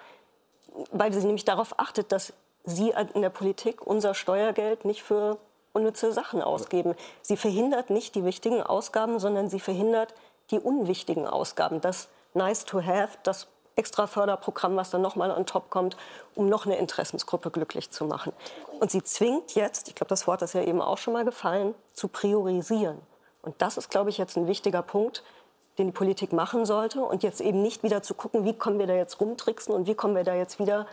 weil sie nämlich darauf achtet, dass Sie in der Politik unser Steuergeld nicht für unnütze Sachen ausgeben. Sie verhindert nicht die wichtigen Ausgaben, sondern sie verhindert die unwichtigen Ausgaben. Das Nice to Have, das extra Förderprogramm, was dann nochmal on top kommt, um noch eine Interessensgruppe glücklich zu machen. Und sie zwingt jetzt, ich glaube, das Wort ist ja eben auch schon mal gefallen, zu priorisieren. Und das ist, glaube ich, jetzt ein wichtiger Punkt, den die Politik machen sollte. Und jetzt eben nicht wieder zu gucken, wie kommen wir da jetzt rumtricksen und wie kommen wir da jetzt wieder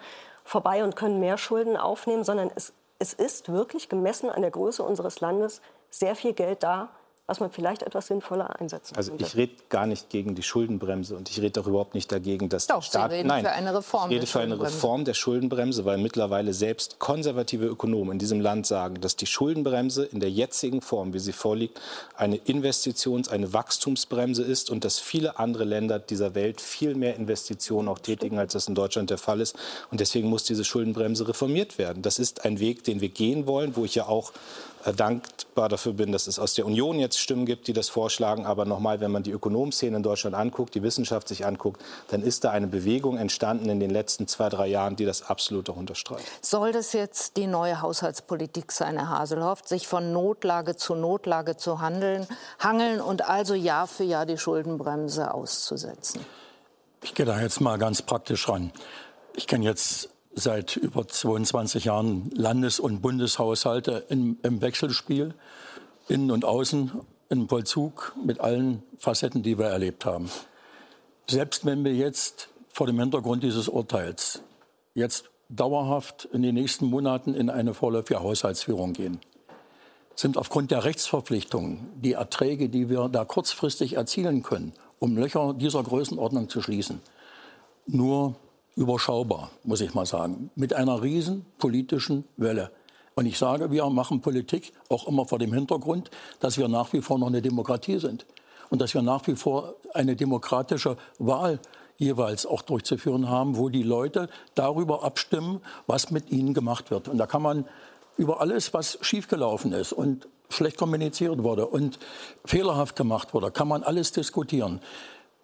vorbei und können mehr Schulden aufnehmen, sondern es, es ist wirklich gemessen an der Größe unseres Landes sehr viel Geld da, was man vielleicht etwas sinnvoller einsetzen Also ich rede gar nicht gegen die Schuldenbremse und ich rede auch überhaupt nicht dagegen, dass Doch, der Staat... Sie reden Nein, für eine Reform ich rede der für eine Schuldenbremse. Reform der Schuldenbremse, weil mittlerweile selbst konservative Ökonomen in diesem Land sagen, dass die Schuldenbremse in der jetzigen Form, wie sie vorliegt, eine Investitions-, eine Wachstumsbremse ist und dass viele andere Länder dieser Welt viel mehr Investitionen auch tätigen, als das in Deutschland der Fall ist. Und deswegen muss diese Schuldenbremse reformiert werden. Das ist ein Weg, den wir gehen wollen, wo ich ja auch dankbar dafür bin, dass es aus der Union jetzt Stimmen gibt, die das vorschlagen. Aber nochmal, wenn man die Ökonomszene in Deutschland anguckt, die Wissenschaft sich anguckt, dann ist da eine Bewegung entstanden in den letzten zwei, drei Jahren, die das absolut auch unterstreicht. Soll das jetzt die neue Haushaltspolitik sein, Herr Haselhoff, sich von Notlage zu Notlage zu handeln, hangeln und also Jahr für Jahr die Schuldenbremse auszusetzen? Ich gehe da jetzt mal ganz praktisch ran. Ich kenne jetzt seit über 22 Jahren Landes- und Bundeshaushalte im, im Wechselspiel, innen und außen, im Vollzug mit allen Facetten, die wir erlebt haben. Selbst wenn wir jetzt vor dem Hintergrund dieses Urteils jetzt dauerhaft in den nächsten Monaten in eine vorläufige Haushaltsführung gehen, sind aufgrund der Rechtsverpflichtungen die Erträge, die wir da kurzfristig erzielen können, um Löcher dieser Größenordnung zu schließen, nur überschaubar, muss ich mal sagen, mit einer riesen politischen Welle. Und ich sage, wir machen Politik auch immer vor dem Hintergrund, dass wir nach wie vor noch eine Demokratie sind und dass wir nach wie vor eine demokratische Wahl jeweils auch durchzuführen haben, wo die Leute darüber abstimmen, was mit ihnen gemacht wird. Und da kann man über alles, was schiefgelaufen ist und schlecht kommuniziert wurde und fehlerhaft gemacht wurde, kann man alles diskutieren.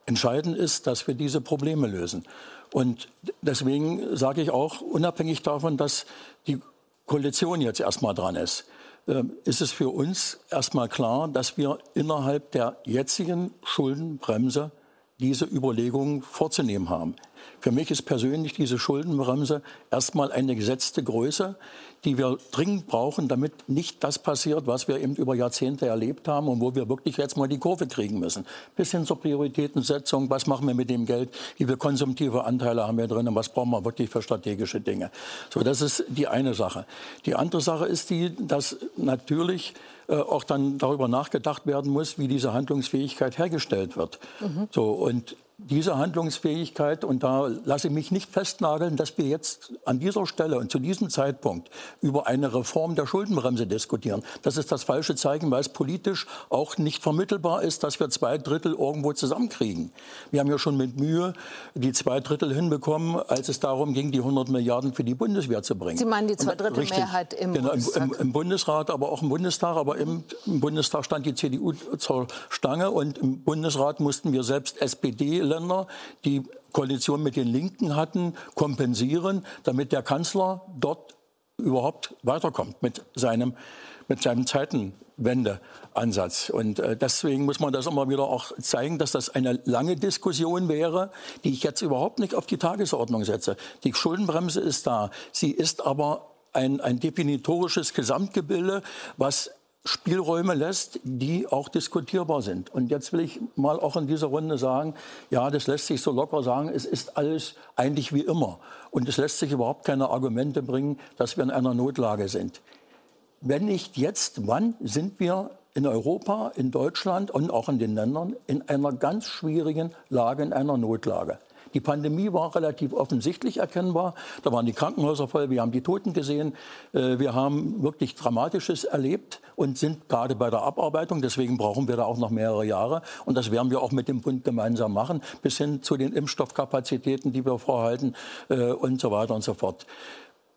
Entscheidend ist, dass wir diese Probleme lösen. Und deswegen sage ich auch, unabhängig davon, dass die Koalition jetzt erstmal dran ist, äh, ist es für uns erstmal klar, dass wir innerhalb der jetzigen Schuldenbremse diese Überlegungen vorzunehmen haben. Für mich ist persönlich diese Schuldenbremse erstmal eine gesetzte Größe, die wir dringend brauchen, damit nicht das passiert, was wir eben über Jahrzehnte erlebt haben und wo wir wirklich jetzt mal die Kurve kriegen müssen. Bis hin zur Prioritätensetzung, was machen wir mit dem Geld, wie viele konsumtive Anteile haben wir drin und was brauchen wir wirklich für strategische Dinge. So, das ist die eine Sache. Die andere Sache ist die, dass natürlich äh, auch dann darüber nachgedacht werden muss, wie diese Handlungsfähigkeit hergestellt wird. Mhm. So, und diese Handlungsfähigkeit, und da lasse ich mich nicht festnageln, dass wir jetzt an dieser Stelle und zu diesem Zeitpunkt über eine Reform der Schuldenbremse diskutieren. Das ist das falsche Zeichen, weil es politisch auch nicht vermittelbar ist, dass wir zwei Drittel irgendwo zusammenkriegen. Wir haben ja schon mit Mühe die zwei Drittel hinbekommen, als es darum ging, die 100 Milliarden für die Bundeswehr zu bringen. Sie meinen die Und- Zweidrittelmehrheit im genau, im, Bundestag? im, im Bundesrat, aber auch im Bundestag. Aber im, im Bundestag stand die CDU zur Stange und im Bundesrat mussten wir selbst SPD-Länder, die Koalition mit den Linken hatten, kompensieren, damit der Kanzler dort überhaupt weiterkommt mit seinem, mit seinem Zeitenwendeansatz. Und äh, deswegen muss man das immer wieder auch zeigen, dass das eine lange Diskussion wäre, die ich jetzt überhaupt nicht auf die Tagesordnung setze. Die Schuldenbremse ist da. Sie ist aber ein, ein definitorisches Gesamtgebilde, was Spielräume lässt, die auch diskutierbar sind. Und jetzt will ich mal auch in dieser Runde sagen, ja, das lässt sich so locker sagen, es ist alles eigentlich wie immer. Und es lässt sich überhaupt keine Argumente bringen, dass wir in einer Notlage sind. Wenn nicht jetzt, wann sind wir in Europa, in Deutschland und auch in den Ländern in einer ganz schwierigen Lage, in einer Notlage? Die Pandemie war relativ offensichtlich erkennbar. Da waren die Krankenhäuser voll, wir haben die Toten gesehen. Äh, Wir haben wirklich Dramatisches erlebt und sind gerade bei der Abarbeitung. Deswegen brauchen wir da auch noch mehrere Jahre. Und das werden wir auch mit dem Bund gemeinsam machen, bis hin zu den Impfstoffkapazitäten, die wir vorhalten äh, und so weiter und so fort.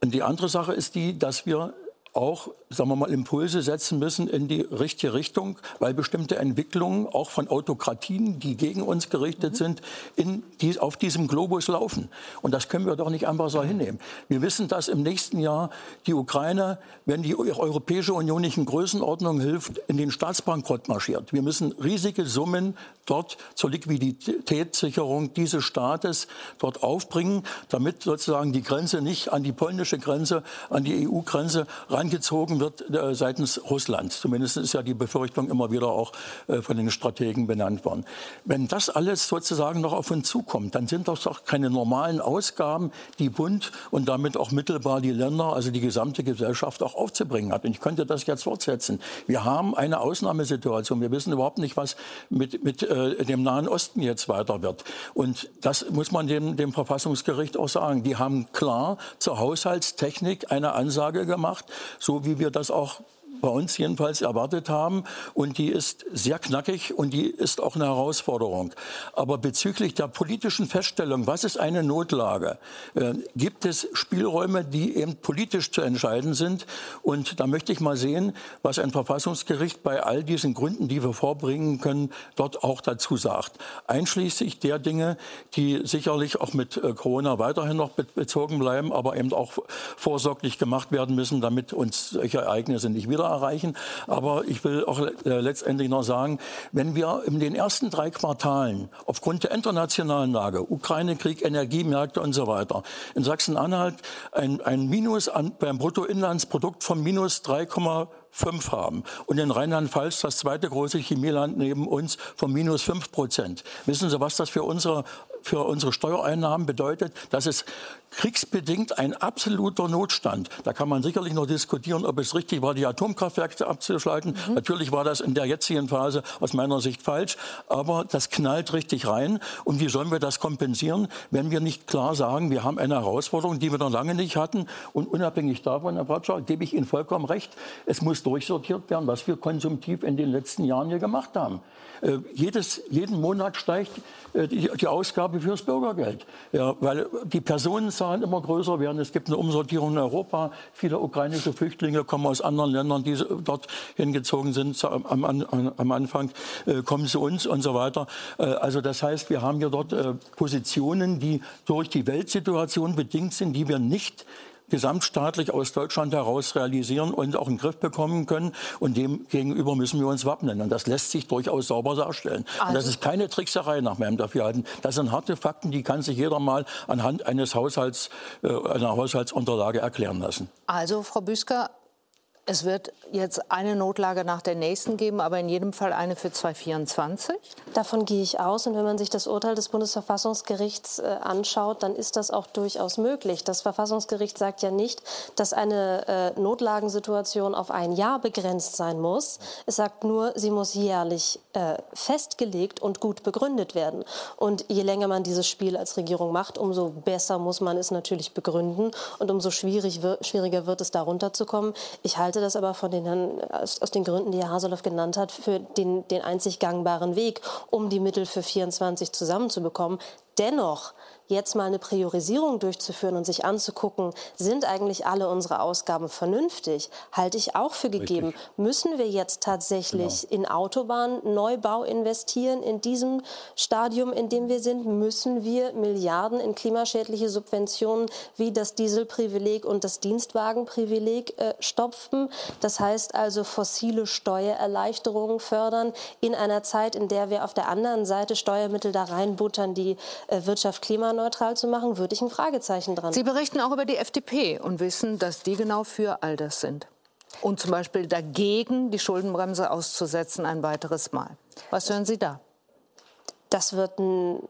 Und die andere Sache ist die, dass wir auch, sagen wir mal, Impulse setzen müssen in die richtige Richtung, weil bestimmte Entwicklungen auch von Autokratien, die gegen uns gerichtet sind, in die, auf diesem Globus laufen. Und das können wir doch nicht einfach so hinnehmen. Wir wissen, dass im nächsten Jahr die Ukraine, wenn die Europäische Union nicht in Größenordnung hilft, in den Staatsbankrott marschiert. Wir müssen riesige Summen dort zur Liquiditätssicherung dieses Staates dort aufbringen, damit sozusagen die Grenze nicht an die polnische Grenze, an die EU-Grenze herangezogen wird äh, seitens Russlands. Zumindest ist ja die Befürchtung immer wieder auch äh, von den Strategen benannt worden. Wenn das alles sozusagen noch auf uns zukommt, dann sind das doch keine normalen Ausgaben, die Bund und damit auch mittelbar die Länder, also die gesamte Gesellschaft auch aufzubringen hat. Und ich könnte das jetzt fortsetzen. Wir haben eine Ausnahmesituation. Wir wissen überhaupt nicht, was mit, mit äh, dem Nahen Osten jetzt weiter wird. Und das muss man dem, dem Verfassungsgericht auch sagen. Die haben klar zur Haushaltstechnik eine Ansage gemacht, so wie wir das auch bei uns jedenfalls erwartet haben. Und die ist sehr knackig und die ist auch eine Herausforderung. Aber bezüglich der politischen Feststellung, was ist eine Notlage, äh, gibt es Spielräume, die eben politisch zu entscheiden sind. Und da möchte ich mal sehen, was ein Verfassungsgericht bei all diesen Gründen, die wir vorbringen können, dort auch dazu sagt. Einschließlich der Dinge, die sicherlich auch mit äh, Corona weiterhin noch bezogen bleiben, aber eben auch vorsorglich gemacht werden müssen, damit uns solche Ereignisse nicht wieder erreichen. Aber ich will auch äh, letztendlich noch sagen, wenn wir in den ersten drei Quartalen aufgrund der internationalen Lage, Ukraine-Krieg, Energiemärkte und so weiter, in Sachsen-Anhalt ein, ein Minus an, beim Bruttoinlandsprodukt von minus 3,5 5 haben. Und in Rheinland-Pfalz, das zweite große Chemieland neben uns, von minus 5 Prozent. Wissen Sie, was das für unsere, für unsere Steuereinnahmen bedeutet? Das ist kriegsbedingt ein absoluter Notstand. Da kann man sicherlich noch diskutieren, ob es richtig war, die Atomkraftwerke abzuschalten. Mhm. Natürlich war das in der jetzigen Phase aus meiner Sicht falsch, aber das knallt richtig rein. Und wie sollen wir das kompensieren, wenn wir nicht klar sagen, wir haben eine Herausforderung, die wir noch lange nicht hatten. Und unabhängig davon, Herr Bratscher, gebe ich Ihnen vollkommen recht, es muss durchsortiert werden, was wir konsumtiv in den letzten Jahren hier gemacht haben. Äh, jedes, jeden Monat steigt äh, die, die, Ausgabe fürs Bürgergeld, ja, weil die Personenzahlen immer größer werden. Es gibt eine Umsortierung in Europa. Viele ukrainische Flüchtlinge kommen aus anderen Ländern, die dort hingezogen sind am, am, am Anfang, äh, kommen zu uns und so weiter. Also das heißt, wir haben hier dort Positionen, die durch die Weltsituation bedingt sind, die wir nicht gesamtstaatlich aus Deutschland heraus realisieren und auch in den Griff bekommen können. Und dem gegenüber müssen wir uns wappnen. Und das lässt sich durchaus sauber darstellen. Also. Und das also ist keine Trickserei nach meinem Dafürhalten. Das sind harte Fakten, die kann sich jeder mal anhand eines Haushalts, äh, einer Haushaltsunterlage erklären lassen. Also, Frau Büsker, es wird jetzt eine Notlage nach der nächsten geben, aber in jedem Fall eine für 2024? Davon gehe ich aus. Und wenn man sich das Urteil des Bundesverfassungsgerichts äh, anschaut, dann ist das auch durchaus möglich. Das Verfassungsgericht sagt ja nicht, dass eine äh, Notlagensituation auf ein Jahr begrenzt sein muss. Es sagt nur, sie muss jährlich äh, festgelegt und gut begründet werden. Und je länger man dieses Spiel als Regierung macht, umso besser muss man es natürlich begründen und umso schwierig, schwieriger wird es, darunter zu kommen. Ich halte halte das aber von den Herrn, aus, aus, den Gründen, die Herr Haseloff genannt hat, für den, den einzig gangbaren Weg, um die Mittel für 24 zusammenzubekommen. Dennoch jetzt mal eine Priorisierung durchzuführen und sich anzugucken, sind eigentlich alle unsere Ausgaben vernünftig, halte ich auch für gegeben. Richtig. Müssen wir jetzt tatsächlich genau. in Autobahnneubau investieren in diesem Stadium, in dem wir sind? Müssen wir Milliarden in klimaschädliche Subventionen wie das Dieselprivileg und das Dienstwagenprivileg äh, stopfen? Das heißt also fossile Steuererleichterungen fördern in einer Zeit, in der wir auf der anderen Seite Steuermittel da reinbuttern, die äh, Wirtschaft klimaneutral klimaneutral zu machen, würde ich ein Fragezeichen dran. Sie berichten auch über die FDP und wissen, dass die genau für all das sind. Und zum Beispiel dagegen, die Schuldenbremse auszusetzen ein weiteres Mal. Was hören Sie da? Das wird ein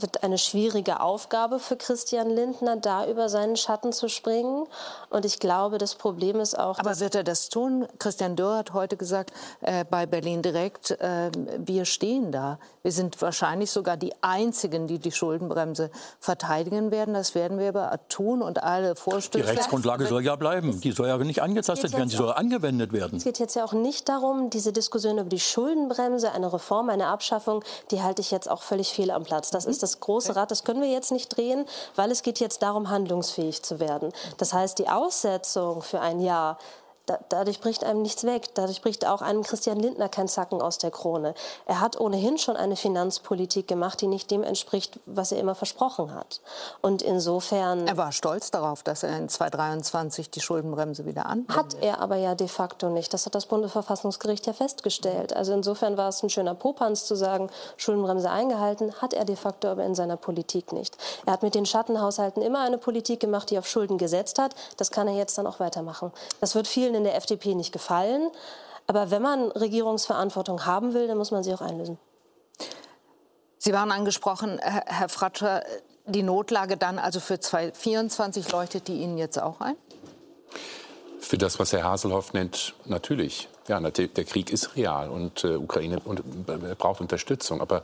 wird eine schwierige Aufgabe für Christian Lindner, da über seinen Schatten zu springen. Und ich glaube, das Problem ist auch. Aber wird er das tun? Christian Dürr hat heute gesagt äh, bei Berlin direkt, äh, wir stehen da. Wir sind wahrscheinlich sogar die Einzigen, die die Schuldenbremse verteidigen werden. Das werden wir aber tun und alle Vorstöße. Die Rechtsgrundlage soll ja bleiben. Die soll ja nicht angetastet werden. Sie soll angewendet werden. Es geht jetzt ja auch nicht darum, diese Diskussion über die Schuldenbremse, eine Reform, eine Abschaffung, die halte ich jetzt auch völlig fehl am Platz. Das ist das große Rad, das können wir jetzt nicht drehen, weil es geht jetzt darum, handlungsfähig zu werden. Das heißt, die Aussetzung für ein Jahr da, dadurch bricht einem nichts weg. Dadurch bricht auch einem Christian Lindner kein Zacken aus der Krone. Er hat ohnehin schon eine Finanzpolitik gemacht, die nicht dem entspricht, was er immer versprochen hat. Und insofern. Er war stolz darauf, dass er in 2023 die Schuldenbremse wieder an. Hat er aber ja de facto nicht. Das hat das Bundesverfassungsgericht ja festgestellt. Also insofern war es ein schöner Popanz zu sagen, Schuldenbremse eingehalten, hat er de facto aber in seiner Politik nicht. Er hat mit den Schattenhaushalten immer eine Politik gemacht, die auf Schulden gesetzt hat. Das kann er jetzt dann auch weitermachen. Das wird vielen in der FDP nicht gefallen. Aber wenn man Regierungsverantwortung haben will, dann muss man sie auch einlösen. Sie waren angesprochen, Herr Fratscher, die Notlage dann also für 2024 leuchtet die Ihnen jetzt auch ein? Für das, was Herr Haselhoff nennt, natürlich. Ja, der Krieg ist real und äh, Ukraine und, äh, braucht Unterstützung. Aber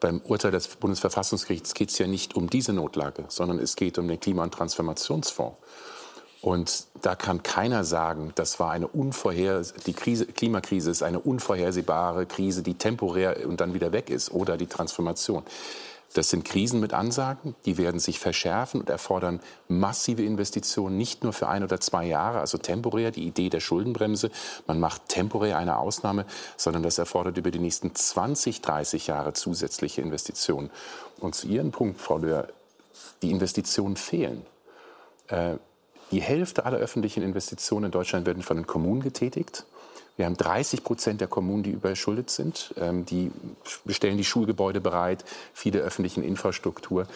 beim Urteil des Bundesverfassungsgerichts geht es ja nicht um diese Notlage, sondern es geht um den Klima- und Transformationsfonds. Und da kann keiner sagen, das war eine unvorher die Krise, Klimakrise ist eine unvorhersehbare Krise, die temporär und dann wieder weg ist oder die Transformation. Das sind Krisen mit Ansagen, die werden sich verschärfen und erfordern massive Investitionen, nicht nur für ein oder zwei Jahre, also temporär die Idee der Schuldenbremse, man macht temporär eine Ausnahme, sondern das erfordert über die nächsten 20, 30 Jahre zusätzliche Investitionen. Und zu Ihrem Punkt, Frau Löhr, die Investitionen fehlen. Äh, die Hälfte aller öffentlichen Investitionen in Deutschland werden von den Kommunen getätigt. Wir haben 30 Prozent der Kommunen, die überschuldet sind. Ähm, die stellen die Schulgebäude bereit, viele öffentliche Infrastruktur.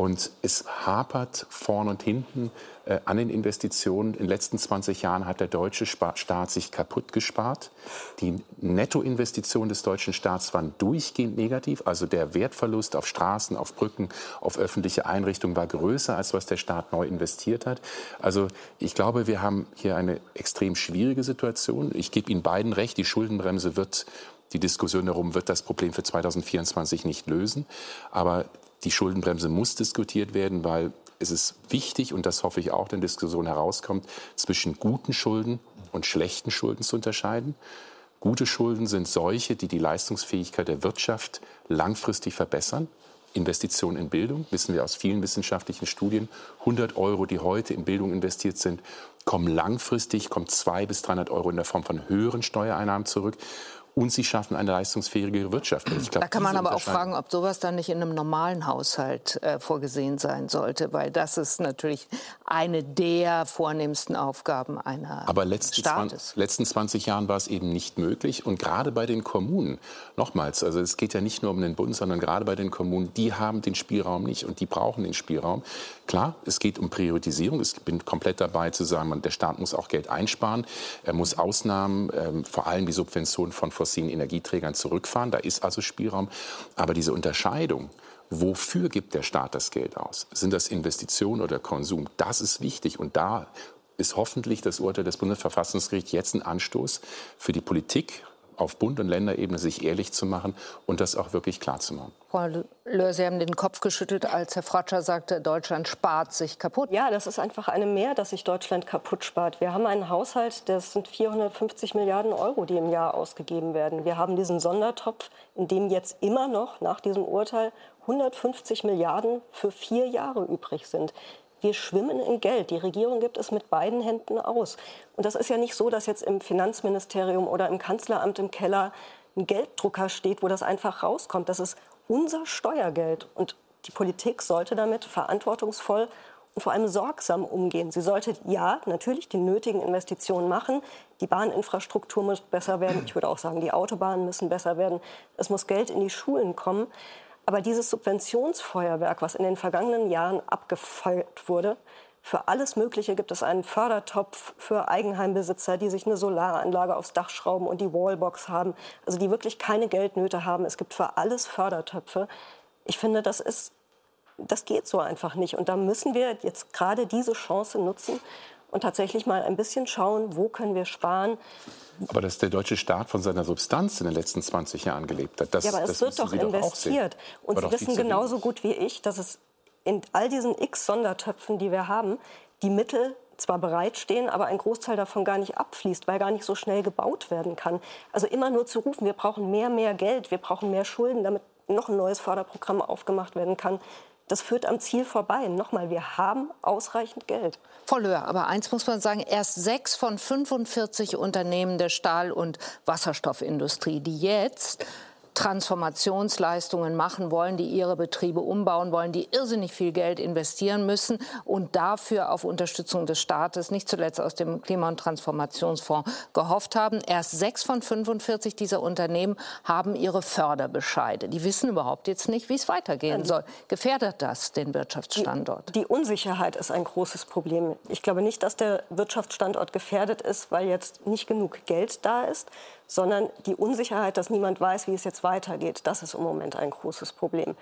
Und es hapert vorn und hinten äh, an den Investitionen. In den letzten 20 Jahren hat der deutsche Staat sich kaputt gespart. Die Nettoinvestitionen des deutschen Staats waren durchgehend negativ. Also der Wertverlust auf Straßen, auf Brücken, auf öffentliche Einrichtungen war größer, als was der Staat neu investiert hat. Also ich glaube, wir haben hier eine extrem schwierige Situation. Ich gebe Ihnen beiden recht, die Schuldenbremse wird die Diskussion darum wird das Problem für 2024 nicht lösen. Aber die Schuldenbremse muss diskutiert werden, weil es ist wichtig, und das hoffe ich auch, in der Diskussion herauskommt, zwischen guten Schulden und schlechten Schulden zu unterscheiden. Gute Schulden sind solche, die die Leistungsfähigkeit der Wirtschaft langfristig verbessern. Investitionen in Bildung, wissen wir aus vielen wissenschaftlichen Studien, 100 Euro, die heute in Bildung investiert sind, kommen langfristig, kommen 200 bis 300 Euro in der Form von höheren Steuereinnahmen zurück und sie schaffen eine leistungsfähige Wirtschaft. Glaub, da kann man aber auch fragen, ob sowas dann nicht in einem normalen Haushalt äh, vorgesehen sein sollte, weil das ist natürlich eine der vornehmsten Aufgaben einer aber letzten Staates. Aber letzten 20 Jahren war es eben nicht möglich und gerade bei den Kommunen, nochmals, also es geht ja nicht nur um den Bund, sondern gerade bei den Kommunen, die haben den Spielraum nicht und die brauchen den Spielraum. Klar, es geht um Priorisierung. Ich bin komplett dabei zu sagen, der Staat muss auch Geld einsparen. Er muss Ausnahmen, ähm, vor allem die Subventionen von fossilen Energieträgern zurückfahren. Da ist also Spielraum. Aber diese Unterscheidung, wofür gibt der Staat das Geld aus? Sind das Investitionen oder Konsum? Das ist wichtig. Und da ist hoffentlich das Urteil des Bundesverfassungsgerichts jetzt ein Anstoß für die Politik auf Bund- und Länderebene sich ehrlich zu machen und das auch wirklich klar zu machen. Frau Löhr, Sie haben den Kopf geschüttelt, als Herr Fratscher sagte, Deutschland spart sich kaputt. Ja, das ist einfach eine Mehr, dass sich Deutschland kaputt spart. Wir haben einen Haushalt, das sind 450 Milliarden Euro, die im Jahr ausgegeben werden. Wir haben diesen Sondertopf, in dem jetzt immer noch nach diesem Urteil 150 Milliarden für vier Jahre übrig sind. Wir schwimmen in Geld. Die Regierung gibt es mit beiden Händen aus. Und das ist ja nicht so, dass jetzt im Finanzministerium oder im Kanzleramt im Keller ein Gelddrucker steht, wo das einfach rauskommt. Das ist unser Steuergeld. Und die Politik sollte damit verantwortungsvoll und vor allem sorgsam umgehen. Sie sollte ja natürlich die nötigen Investitionen machen. Die Bahninfrastruktur muss besser werden. Ich würde auch sagen, die Autobahnen müssen besser werden. Es muss Geld in die Schulen kommen. Aber dieses Subventionsfeuerwerk, was in den vergangenen Jahren abgefeuert wurde, für alles Mögliche gibt es einen Fördertopf für Eigenheimbesitzer, die sich eine Solaranlage aufs Dach schrauben und die Wallbox haben, also die wirklich keine Geldnöte haben. Es gibt für alles Fördertöpfe. Ich finde, das ist, das geht so einfach nicht. Und da müssen wir jetzt gerade diese Chance nutzen und tatsächlich mal ein bisschen schauen, wo können wir sparen. Aber dass der deutsche Staat von seiner Substanz in den letzten 20 Jahren gelebt hat, das Ja, aber es wird doch investiert. Doch und Sie wissen genauso gut wie ich, dass es in all diesen x Sondertöpfen, die wir haben, die Mittel zwar bereitstehen, aber ein Großteil davon gar nicht abfließt, weil gar nicht so schnell gebaut werden kann. Also immer nur zu rufen, wir brauchen mehr, mehr Geld, wir brauchen mehr Schulden, damit noch ein neues Förderprogramm aufgemacht werden kann, das führt am Ziel vorbei. Nochmal, wir haben ausreichend Geld. Frau Löhr, aber eins muss man sagen, erst sechs von 45 Unternehmen der Stahl- und Wasserstoffindustrie, die jetzt Transformationsleistungen machen wollen, die ihre Betriebe umbauen wollen, die irrsinnig viel Geld investieren müssen und dafür auf Unterstützung des Staates, nicht zuletzt aus dem Klima- und Transformationsfonds, gehofft haben. Erst sechs von 45 dieser Unternehmen haben ihre Förderbescheide. Die wissen überhaupt jetzt nicht, wie es weitergehen soll. Gefährdet das den Wirtschaftsstandort? Die, die Unsicherheit ist ein großes Problem. Ich glaube nicht, dass der Wirtschaftsstandort gefährdet ist, weil jetzt nicht genug Geld da ist, sondern die Unsicherheit, dass niemand weiß, wie es jetzt weitergeht, das ist im Moment ein großes Problem.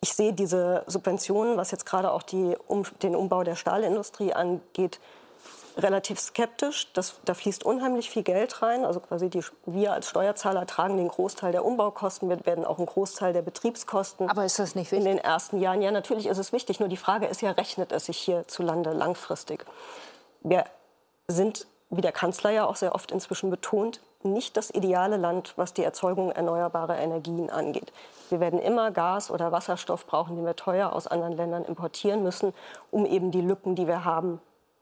Ich sehe diese Subventionen, was jetzt gerade auch die, um, den Umbau der Stahlindustrie angeht, relativ skeptisch. Das, da fließt unheimlich viel Geld rein. Also quasi die, wir als Steuerzahler tragen den Großteil der Umbaukosten. Wir werden auch einen Großteil der Betriebskosten. Aber ist das nicht wichtig? In den ersten Jahren. Ja, natürlich ist es wichtig. Nur die Frage ist ja, rechnet es sich hierzulande langfristig? Wir sind, wie der Kanzler ja auch sehr oft inzwischen betont, nicht das ideale Land, was die Erzeugung erneuerbarer Energien angeht. Wir werden immer Gas oder Wasserstoff brauchen, den wir teuer aus anderen Ländern importieren müssen, um eben die Lücken, die wir haben,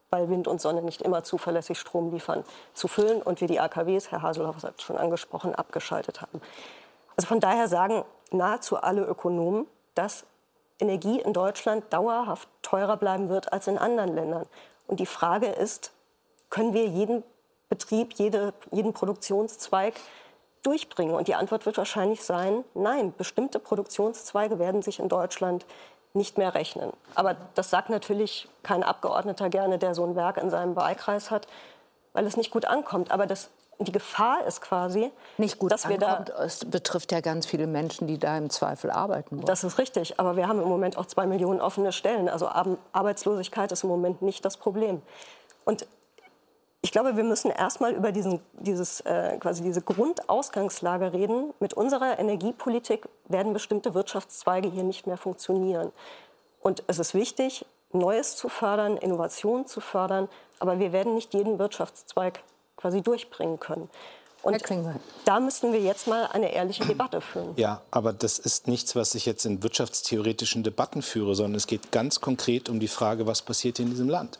weil Wind und Sonne nicht immer zuverlässig Strom liefern, zu füllen und wir die AKWs, Herr Haselhoff hat es schon angesprochen, abgeschaltet haben. Also von daher sagen nahezu alle Ökonomen, dass Energie in Deutschland dauerhaft teurer bleiben wird als in anderen Ländern. Und die Frage ist, können wir jeden Betrieb, jede, jeden Produktionszweig durchbringen? Und die Antwort wird wahrscheinlich sein, nein, bestimmte Produktionszweige werden sich in Deutschland nicht mehr rechnen. Aber das sagt natürlich kein Abgeordneter gerne, der so ein Werk in seinem Wahlkreis hat, weil es nicht gut ankommt. Aber das, die Gefahr ist quasi, nicht gut dass wir ankommt. da. Es betrifft ja ganz viele Menschen, die da im Zweifel arbeiten wollen. Das ist richtig. Aber wir haben im Moment auch zwei Millionen offene Stellen. Also Arbeitslosigkeit ist im Moment nicht das Problem. Und ich glaube, wir müssen erstmal über diesen, dieses, äh, quasi diese Grundausgangslage reden. Mit unserer Energiepolitik werden bestimmte Wirtschaftszweige hier nicht mehr funktionieren. Und es ist wichtig, Neues zu fördern, Innovationen zu fördern, aber wir werden nicht jeden Wirtschaftszweig quasi durchbringen können. Und da müssen wir jetzt mal eine ehrliche Debatte führen. Ja, aber das ist nichts, was ich jetzt in wirtschaftstheoretischen Debatten führe, sondern es geht ganz konkret um die Frage, was passiert in diesem Land.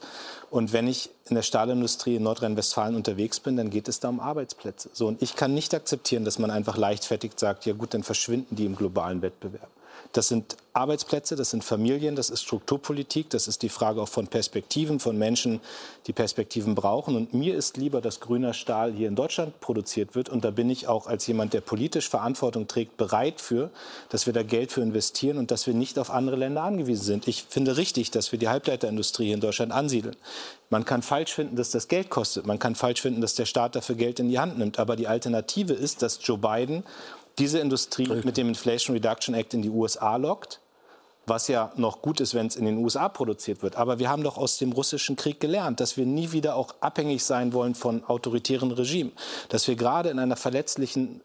Und wenn ich in der Stahlindustrie in Nordrhein-Westfalen unterwegs bin, dann geht es da um Arbeitsplätze. So, und ich kann nicht akzeptieren, dass man einfach leichtfertig sagt, ja gut, dann verschwinden die im globalen Wettbewerb. Das sind Arbeitsplätze, das sind Familien, das ist Strukturpolitik, das ist die Frage auch von Perspektiven, von Menschen, die Perspektiven brauchen. Und mir ist lieber, dass grüner Stahl hier in Deutschland produziert wird. Und da bin ich auch als jemand, der politisch Verantwortung trägt, bereit für, dass wir da Geld für investieren und dass wir nicht auf andere Länder angewiesen sind. Ich finde richtig, dass wir die Halbleiterindustrie in Deutschland ansiedeln. Man kann falsch finden, dass das Geld kostet. Man kann falsch finden, dass der Staat dafür Geld in die Hand nimmt. Aber die Alternative ist, dass Joe Biden diese Industrie mit dem Inflation Reduction Act in die USA lockt, was ja noch gut ist, wenn es in den USA produziert wird. Aber wir haben doch aus dem russischen Krieg gelernt, dass wir nie wieder auch abhängig sein wollen von autoritären Regimen, dass wir gerade in einer verletzlichen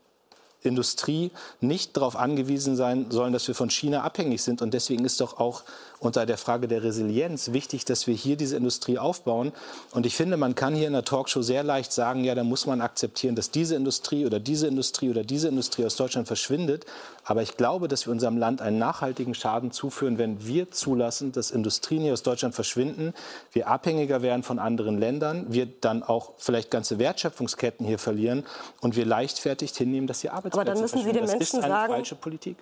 Industrie nicht darauf angewiesen sein sollen, dass wir von China abhängig sind. Und deswegen ist doch auch unter der Frage der Resilienz wichtig, dass wir hier diese Industrie aufbauen. Und ich finde, man kann hier in der Talkshow sehr leicht sagen, ja, da muss man akzeptieren, dass diese Industrie oder diese Industrie oder diese Industrie aus Deutschland verschwindet. Aber ich glaube, dass wir unserem Land einen nachhaltigen Schaden zuführen, wenn wir zulassen, dass Industrien hier aus Deutschland verschwinden, wir abhängiger werden von anderen Ländern, wir dann auch vielleicht ganze Wertschöpfungsketten hier verlieren und wir leichtfertig hinnehmen, dass hier Arbeitsplätze Aber dann müssen Sie den Menschen sagen,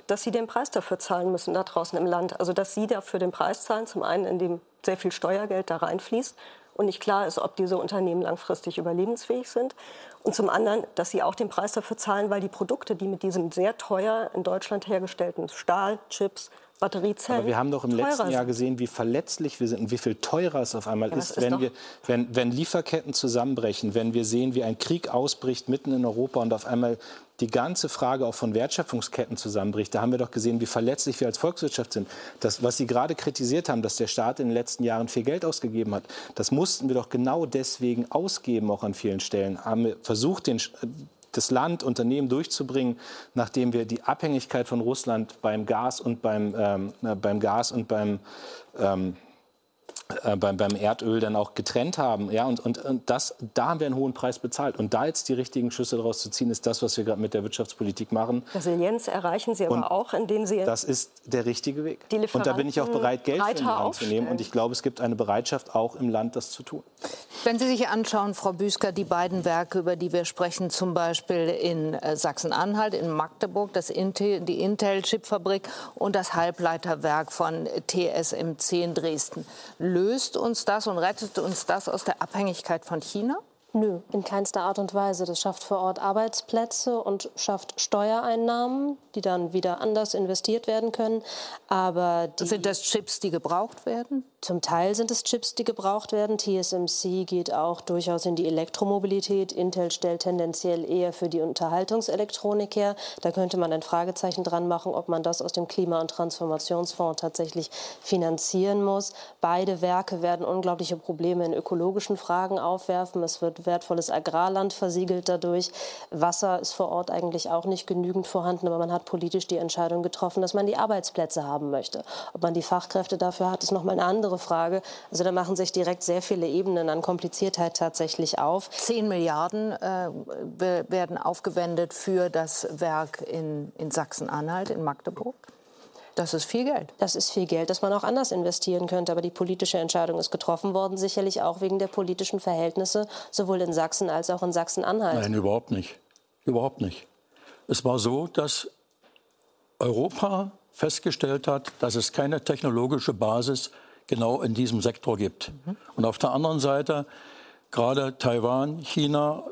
dass sie den Preis dafür zahlen müssen da draußen im Land. Also dass sie dafür den Preis zahlen, zum einen, indem sehr viel Steuergeld da reinfließt und nicht klar ist, ob diese Unternehmen langfristig überlebensfähig sind. Und zum anderen, dass sie auch den Preis dafür zahlen, weil die Produkte, die mit diesem sehr teuer in Deutschland hergestellten Stahl, Chips, Batteriezellen. Aber wir haben doch im letzten Jahr gesehen, wie verletzlich wir sind und wie viel teurer es auf einmal ja, ist, ist, wenn, wir, wenn, wenn Lieferketten zusammenbrechen, wenn wir sehen, wie ein Krieg ausbricht mitten in Europa und auf einmal die ganze Frage auch von Wertschöpfungsketten zusammenbricht. Da haben wir doch gesehen, wie verletzlich wir als Volkswirtschaft sind. Das, was Sie gerade kritisiert haben, dass der Staat in den letzten Jahren viel Geld ausgegeben hat, das mussten wir doch genau deswegen ausgeben, auch an vielen Stellen. Haben wir versucht, den, das Land, Unternehmen durchzubringen, nachdem wir die Abhängigkeit von Russland beim Gas und beim, ähm, beim Gas und beim ähm, äh, beim, beim Erdöl dann auch getrennt haben. Ja, und, und, und das, da haben wir einen hohen Preis bezahlt. Und da jetzt die richtigen Schlüsse daraus zu ziehen, ist das, was wir gerade mit der Wirtschaftspolitik machen. Resilienz erreichen Sie aber Und auch, indem Sie Das ist der richtige Weg. Die und da bin ich auch bereit, Geld für in die breiter Hand zu nehmen. Und ich glaube, es gibt eine Bereitschaft auch im Land, das zu tun. Wenn Sie sich anschauen, Frau Büsker, die beiden Werke, über die wir sprechen, zum Beispiel in äh, Sachsen-Anhalt, in Magdeburg, das Intel, die Intel-Chipfabrik und das Halbleiterwerk von TSMC in Dresden. Löst uns das und rettet uns das aus der Abhängigkeit von China? Nö, in keinster Art und Weise. Das schafft vor Ort Arbeitsplätze und schafft Steuereinnahmen, die dann wieder anders investiert werden können. Aber sind das Chips, die gebraucht werden? Zum Teil sind es Chips, die gebraucht werden. TSMC geht auch durchaus in die Elektromobilität. Intel stellt tendenziell eher für die Unterhaltungselektronik her. Da könnte man ein Fragezeichen dran machen, ob man das aus dem Klima- und Transformationsfonds tatsächlich finanzieren muss. Beide Werke werden unglaubliche Probleme in ökologischen Fragen aufwerfen. Es wird wertvolles Agrarland versiegelt dadurch. Wasser ist vor Ort eigentlich auch nicht genügend vorhanden, aber man hat politisch die Entscheidung getroffen, dass man die Arbeitsplätze haben möchte. Ob man die Fachkräfte dafür hat, ist noch mal eine andere Frage. Also da machen sich direkt sehr viele Ebenen an Kompliziertheit tatsächlich auf. 10 Milliarden äh, werden aufgewendet für das Werk in, in Sachsen-Anhalt, in Magdeburg. Das ist viel Geld. Das ist viel Geld, das man auch anders investieren könnte. Aber die politische Entscheidung ist getroffen worden, sicherlich auch wegen der politischen Verhältnisse, sowohl in Sachsen als auch in Sachsen-Anhalt. Nein, überhaupt nicht. Überhaupt nicht. Es war so, dass Europa festgestellt hat, dass es keine technologische Basis genau in diesem Sektor gibt. Mhm. Und auf der anderen Seite gerade Taiwan, China,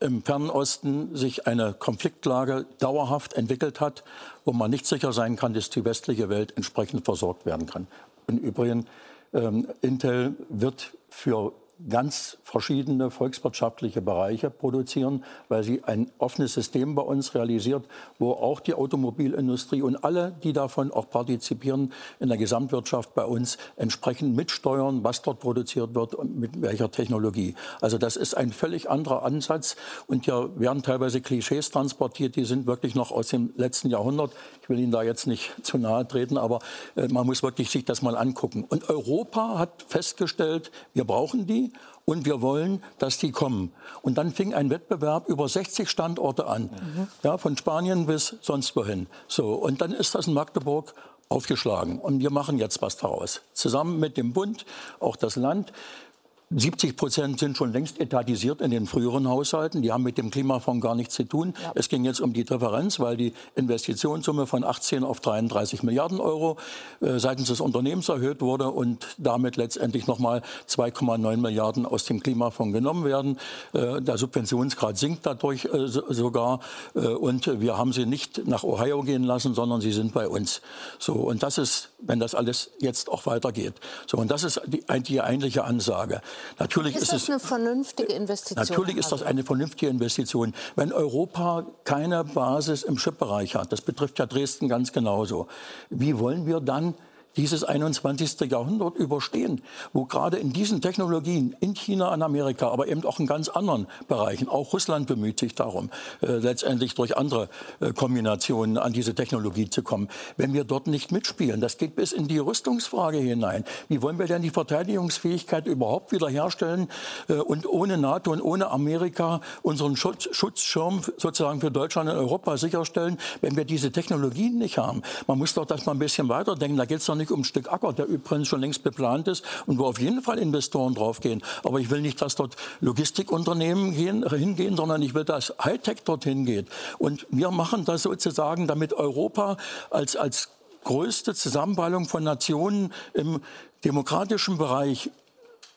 im Fernen Osten sich eine Konfliktlage dauerhaft entwickelt hat, wo man nicht sicher sein kann, dass die westliche Welt entsprechend versorgt werden kann. Im Übrigen, ähm, Intel wird für ganz verschiedene volkswirtschaftliche Bereiche produzieren, weil sie ein offenes System bei uns realisiert, wo auch die Automobilindustrie und alle, die davon auch partizipieren, in der Gesamtwirtschaft bei uns entsprechend mitsteuern, was dort produziert wird und mit welcher Technologie. Also das ist ein völlig anderer Ansatz und hier werden teilweise Klischees transportiert, die sind wirklich noch aus dem letzten Jahrhundert. Ich will Ihnen da jetzt nicht zu nahe treten, aber äh, man muss wirklich sich das mal angucken. Und Europa hat festgestellt, wir brauchen die und wir wollen, dass die kommen. Und dann fing ein Wettbewerb über 60 Standorte an, mhm. ja, von Spanien bis sonst wohin. So, und dann ist das in Magdeburg aufgeschlagen. Und wir machen jetzt was daraus. Zusammen mit dem Bund, auch das Land. 70 Prozent sind schon längst etatisiert in den früheren Haushalten. Die haben mit dem Klimafonds gar nichts zu tun. Ja. Es ging jetzt um die Differenz, weil die Investitionssumme von 18 auf 33 Milliarden Euro äh, seitens des Unternehmens erhöht wurde und damit letztendlich nochmal 2,9 Milliarden aus dem Klimafonds genommen werden. Äh, der Subventionsgrad sinkt dadurch äh, so, sogar. Und wir haben sie nicht nach Ohio gehen lassen, sondern sie sind bei uns. So, und das ist, wenn das alles jetzt auch weitergeht. So, und das ist die, die eigentliche Ansage. Natürlich ist, ist das eine vernünftige Investition? Natürlich ist das eine vernünftige Investition. Wenn Europa keine Basis im Chipbereich hat, das betrifft ja Dresden ganz genauso, wie wollen wir dann dieses 21. Jahrhundert überstehen, wo gerade in diesen Technologien in China, in Amerika, aber eben auch in ganz anderen Bereichen, auch Russland bemüht sich darum, äh, letztendlich durch andere äh, Kombinationen an diese Technologie zu kommen. Wenn wir dort nicht mitspielen, das geht bis in die Rüstungsfrage hinein. Wie wollen wir denn die Verteidigungsfähigkeit überhaupt wiederherstellen äh, und ohne NATO und ohne Amerika unseren Schutz, Schutzschirm sozusagen für Deutschland und Europa sicherstellen, wenn wir diese Technologien nicht haben? Man muss doch das mal ein bisschen weiterdenken. Da geht es doch nicht um ein Stück Acker, der übrigens schon längst beplant ist und wo auf jeden Fall Investoren draufgehen. Aber ich will nicht, dass dort Logistikunternehmen gehen, hingehen, sondern ich will, dass Hightech dorthin geht. Und wir machen das sozusagen, damit Europa als, als größte Zusammenballung von Nationen im demokratischen Bereich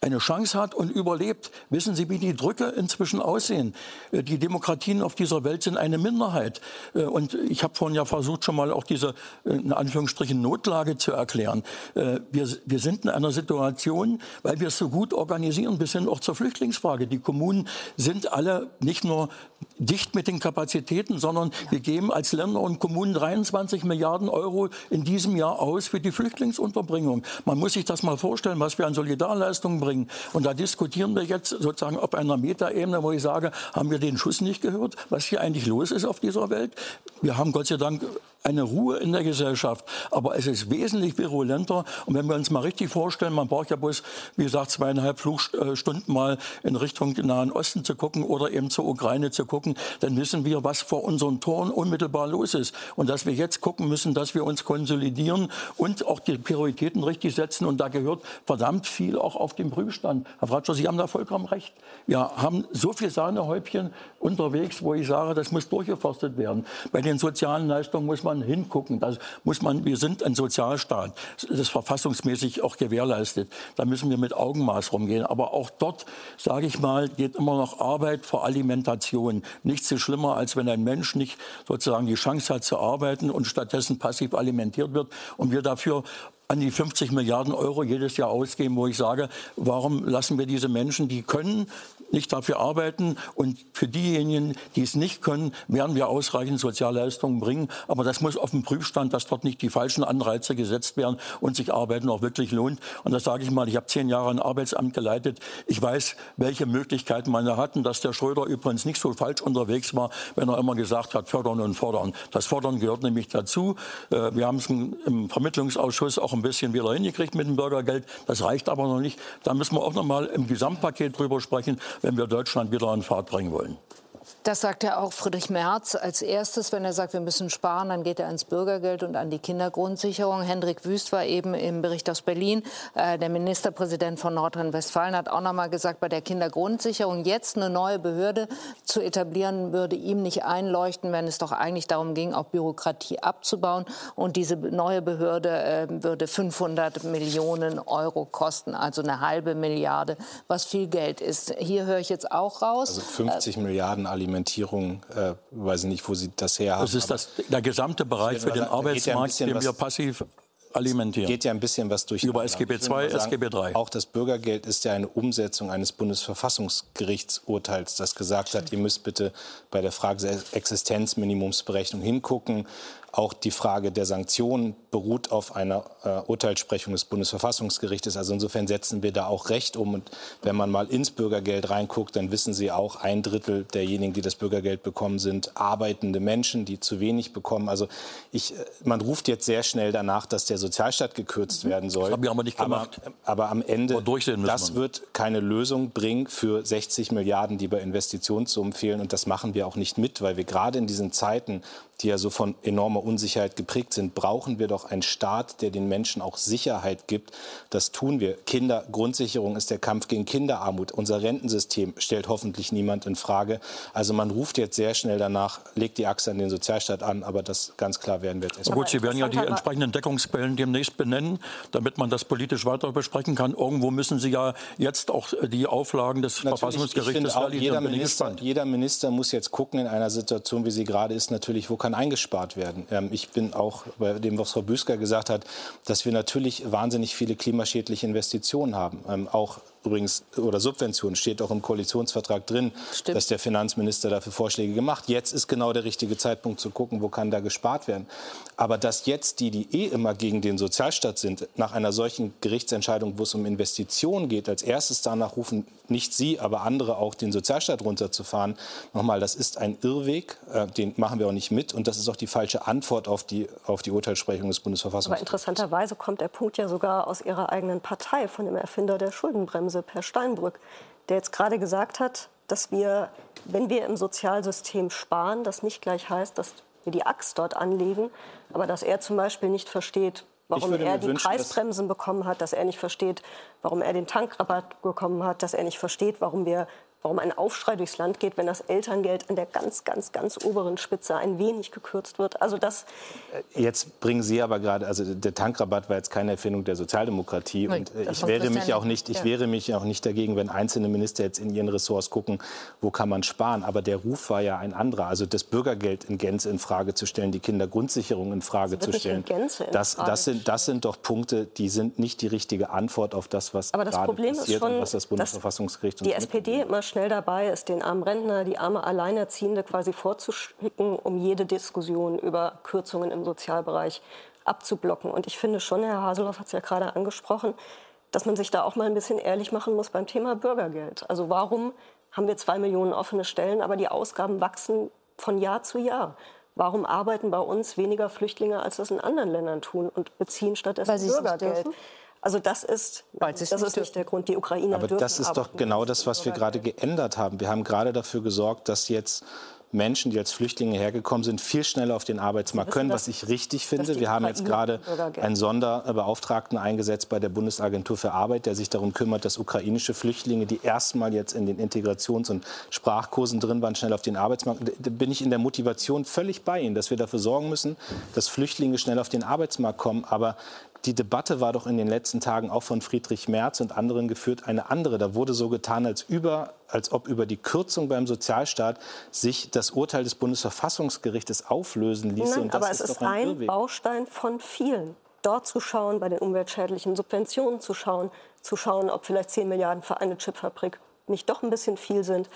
eine Chance hat und überlebt. Wissen Sie, wie die Drücke inzwischen aussehen? Äh, die Demokratien auf dieser Welt sind eine Minderheit. Äh, und ich habe vorhin ja versucht, schon mal auch diese, äh, in Anführungsstrichen, Notlage zu erklären. Wir, wir sind in einer Situation, weil wir es so gut organisieren, bis hin auch zur Flüchtlingsfrage. Die Kommunen sind alle nicht nur dicht mit den Kapazitäten, sondern wir geben als Länder und Kommunen 23 Milliarden Euro in diesem Jahr aus für die Flüchtlingsunterbringung. Man muss sich das mal vorstellen, was wir an Solidarleistungen bringen. Und da diskutieren wir jetzt sozusagen auf einer Metaebene, wo ich sage, haben wir den Schuss nicht gehört, was hier eigentlich los ist auf dieser Welt? Wir haben Gott sei Dank eine Ruhe in der Gesellschaft. Aber es ist wesentlich virulenter. Und wenn wir uns mal richtig vorstellen, man braucht ja bloß, wie gesagt, zweieinhalb Flugstunden mal in Richtung Nahen Osten zu gucken oder eben zur Ukraine zu gucken, dann wissen wir, was vor unseren Toren unmittelbar los ist. Und dass wir jetzt gucken müssen, dass wir uns konsolidieren und auch die Prioritäten richtig setzen. Und da gehört verdammt viel auch auf den Prüfstand. Herr Fratscher, Sie haben da vollkommen recht. Wir haben so viel Sahnehäubchen unterwegs, wo ich sage, das muss durchgeforstet werden. Bei den sozialen Leistungen muss man hingucken. Da muss man, wir sind ein Sozialstaat. Das ist verfassungsmäßig auch gewährleistet. Da müssen wir mit Augenmaß rumgehen. Aber auch dort, sage ich mal, geht immer noch Arbeit vor Alimentation. Nichts so schlimmer, als wenn ein Mensch nicht sozusagen die Chance hat zu arbeiten und stattdessen passiv alimentiert wird und wir dafür an die 50 Milliarden Euro jedes Jahr ausgeben, wo ich sage, warum lassen wir diese Menschen, die können, nicht dafür arbeiten. Und für diejenigen, die es nicht können, werden wir ausreichend Sozialleistungen bringen. Aber das muss auf dem Prüfstand, dass dort nicht die falschen Anreize gesetzt werden und sich Arbeiten auch wirklich lohnt. Und das sage ich mal, ich habe zehn Jahre ein Arbeitsamt geleitet. Ich weiß, welche Möglichkeiten man da hat. Und dass der Schröder übrigens nicht so falsch unterwegs war, wenn er immer gesagt hat, fördern und fordern. Das Fordern gehört nämlich dazu. Äh, wir haben es im Vermittlungsausschuss auch ein bisschen wieder hingekriegt mit dem Bürgergeld. Das reicht aber noch nicht. Da müssen wir auch noch mal im Gesamtpaket drüber sprechen, wenn wir Deutschland wieder in Fahrt bringen wollen. Das sagt ja auch Friedrich Merz als erstes, wenn er sagt, wir müssen sparen, dann geht er ans Bürgergeld und an die Kindergrundsicherung. Hendrik Wüst war eben im Bericht aus Berlin. Äh, der Ministerpräsident von Nordrhein-Westfalen hat auch noch mal gesagt, bei der Kindergrundsicherung jetzt eine neue Behörde zu etablieren, würde ihm nicht einleuchten, wenn es doch eigentlich darum ging, auch Bürokratie abzubauen. Und diese neue Behörde äh, würde 500 Millionen Euro kosten, also eine halbe Milliarde, was viel Geld ist. Hier höre ich jetzt auch raus. Also 50 äh, Milliarden Alimentierung Alimentierung, äh, weiß ich nicht, wo Sie das her haben. Das ist das, der gesamte Bereich für den Arbeitsmarkt, ja den wir passiv alimentieren. Geht ja ein bisschen was durch. Über SGB II, SGB III. Auch das Bürgergeld ist ja eine Umsetzung eines Bundesverfassungsgerichtsurteils, das gesagt hat, ihr müsst bitte bei der Frage der Existenzminimumsberechnung hingucken. Auch die Frage der Sanktionen beruht auf einer äh, Urteilssprechung des Bundesverfassungsgerichtes. Also insofern setzen wir da auch Recht um. Und wenn man mal ins Bürgergeld reinguckt, dann wissen Sie auch, ein Drittel derjenigen, die das Bürgergeld bekommen, sind arbeitende Menschen, die zu wenig bekommen. Also ich, äh, man ruft jetzt sehr schnell danach, dass der Sozialstaat gekürzt mhm. werden soll. Das haben wir aber nicht gemacht. Aber, aber am Ende, das wird keine Lösung bringen für 60 Milliarden, die bei Investitionssummen fehlen. Und das machen wir auch nicht mit, weil wir gerade in diesen Zeiten, die ja so von enormer Unsicherheit geprägt sind, brauchen wir doch einen Staat, der den Menschen auch Sicherheit gibt. Das tun wir. Kindergrundsicherung ist der Kampf gegen Kinderarmut. Unser Rentensystem stellt hoffentlich niemand in Frage. Also man ruft jetzt sehr schnell danach, legt die Achse an den Sozialstaat an, aber das ganz klar werden wir jetzt erstmal. Gut, Sie werden ja die entsprechenden Deckungsquellen demnächst benennen, damit man das politisch weiter besprechen kann. Irgendwo müssen Sie ja jetzt auch die Auflagen des natürlich, Verfassungsgerichtes jeder Minister, jeder Minister muss jetzt gucken in einer Situation, wie sie gerade ist, natürlich, wo kann eingespart werden. Ähm, ich bin auch bei dem, was Frau Büsker gesagt hat, dass wir natürlich wahnsinnig viele klimaschädliche Investitionen haben. Ähm, auch übrigens oder Subventionen steht auch im Koalitionsvertrag drin, Stimmt. dass der Finanzminister dafür Vorschläge gemacht. Jetzt ist genau der richtige Zeitpunkt zu gucken, wo kann da gespart werden. Aber dass jetzt die, die eh immer gegen den Sozialstaat sind, nach einer solchen Gerichtsentscheidung, wo es um Investitionen geht, als erstes danach rufen, nicht Sie, aber andere auch den Sozialstaat runterzufahren, nochmal, das ist ein Irrweg, äh, den machen wir auch nicht mit und das ist auch die falsche Antwort auf die, auf die Urteilssprechung des Bundesverfassungsgerichts. Aber interessanterweise kommt der Punkt ja sogar aus Ihrer eigenen Partei, von dem Erfinder der Schuldenbremse. Hause, Per Steinbrück, der jetzt gerade gesagt hat, dass wir, wenn wir im Sozialsystem sparen, das nicht gleich heißt, dass wir die Axt dort anlegen, aber dass er zum Beispiel nicht versteht, warum er die wünschen, Preisbremsen bekommen hat, dass er nicht versteht, warum er den Tankrabatt bekommen hat, dass er nicht versteht, warum wir warum ein Aufschrei durchs Land geht, wenn das Elterngeld an der ganz, ganz, ganz oberen Spitze ein wenig gekürzt wird. Also das äh, jetzt bringen Sie aber gerade, also der Tankrabatt war jetzt keine Erfindung der Sozialdemokratie Nein, und äh, ich wehre mich auch nicht, ich ja. wehre mich auch nicht dagegen, wenn einzelne Minister jetzt in ihren Ressorts gucken, wo kann man sparen. Aber der Ruf war ja ein anderer, also das Bürgergeld in Gänze in Frage zu stellen, die Kindergrundsicherung in Frage zu stellen. das, das sind, das sind doch Punkte, die sind nicht die richtige Antwort auf das, was aber das gerade Problem passiert ist schon, und was das Bundesverfassungsgericht die SPD immer schnell dabei ist, den armen Rentner, die arme Alleinerziehende quasi vorzuschicken, um jede Diskussion über Kürzungen im Sozialbereich abzublocken. Und ich finde schon, Herr Haseloff hat es ja gerade angesprochen, dass man sich da auch mal ein bisschen ehrlich machen muss beim Thema Bürgergeld. Also warum haben wir zwei Millionen offene Stellen, aber die Ausgaben wachsen von Jahr zu Jahr? Warum arbeiten bei uns weniger Flüchtlinge, als das in anderen Ländern tun und beziehen stattdessen Bürgergeld? Also das ist, das ist nicht der Grund. Die Ukrainer Aber das ist doch genau das, was wir gerade geändert haben. Wir haben gerade dafür gesorgt, dass jetzt Menschen, die als Flüchtlinge hergekommen sind, viel schneller auf den Arbeitsmarkt können, was ich richtig finde. Wir haben jetzt gerade einen Sonderbeauftragten eingesetzt bei der Bundesagentur für Arbeit, der sich darum kümmert, dass ukrainische Flüchtlinge, die erstmal jetzt in den Integrations- und Sprachkursen drin waren, schnell auf den Arbeitsmarkt. Da bin ich in der Motivation völlig bei Ihnen, dass wir dafür sorgen müssen, dass Flüchtlinge schnell auf den Arbeitsmarkt kommen. Aber die Debatte war doch in den letzten Tagen auch von Friedrich Merz und anderen geführt eine andere. Da wurde so getan, als, über, als ob über die Kürzung beim Sozialstaat sich das Urteil des Bundesverfassungsgerichtes auflösen ließe. Nein, aber es ist ein, ein Baustein von vielen. Dort zu schauen, bei den umweltschädlichen Subventionen zu schauen, zu schauen, ob vielleicht 10 Milliarden für eine Chipfabrik nicht doch ein bisschen viel sind.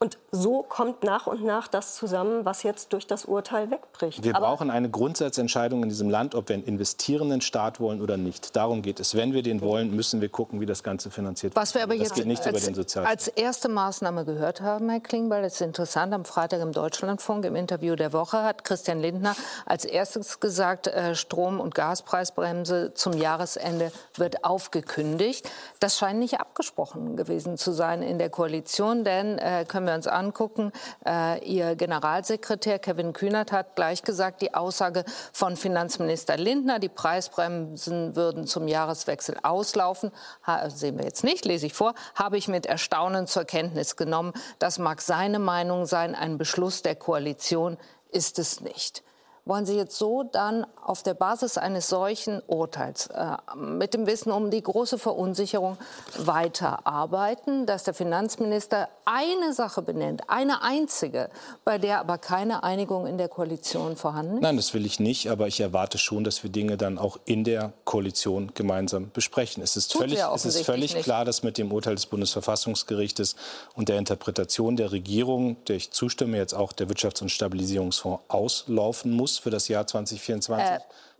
Und so kommt nach und nach das zusammen, was jetzt durch das Urteil wegbricht. Wir Aber brauchen eine Grundsatzentscheidung in diesem Land, ob wir einen investierenden Staat wollen oder nicht. Darum geht es. Wenn wir den wollen, müssen wir gucken, wie das Ganze finanziert wird. Was wir aber das jetzt geht nicht als, über den als erste Maßnahme gehört haben, Herr Klingbeil, das ist interessant, am Freitag im Deutschlandfunk im Interview der Woche hat Christian Lindner als erstes gesagt, äh, Strom- und Gaspreisbremse zum Jahresende wird aufgekündigt. Das scheint nicht abgesprochen gewesen zu sein in der Koalition, denn äh, können wir uns angucken. Äh, Ihr Generalsekretär Kevin Kühnert hat gleich gesagt, die Aussage von Finanzminister Lindner, die Preisbremsen würden zum Jahreswechsel auslaufen, ha, sehen wir jetzt nicht, lese ich vor, habe ich mit Erstaunen zur Kenntnis genommen. Das mag seine Meinung sein, ein Beschluss der Koalition ist es nicht. Wollen Sie jetzt so dann auf der Basis eines solchen Urteils äh, mit dem Wissen um die große Verunsicherung weiterarbeiten, dass der Finanzminister eine Sache benennt, eine einzige, bei der aber keine Einigung in der Koalition vorhanden ist? Nein, das will ich nicht, aber ich erwarte schon, dass wir Dinge dann auch in der Koalition gemeinsam besprechen. Es ist Tut völlig, es ist völlig klar, dass mit dem Urteil des Bundesverfassungsgerichtes und der Interpretation der Regierung, der ich zustimme, jetzt auch der Wirtschafts- und Stabilisierungsfonds auslaufen muss für das Jahr 2024. Äh,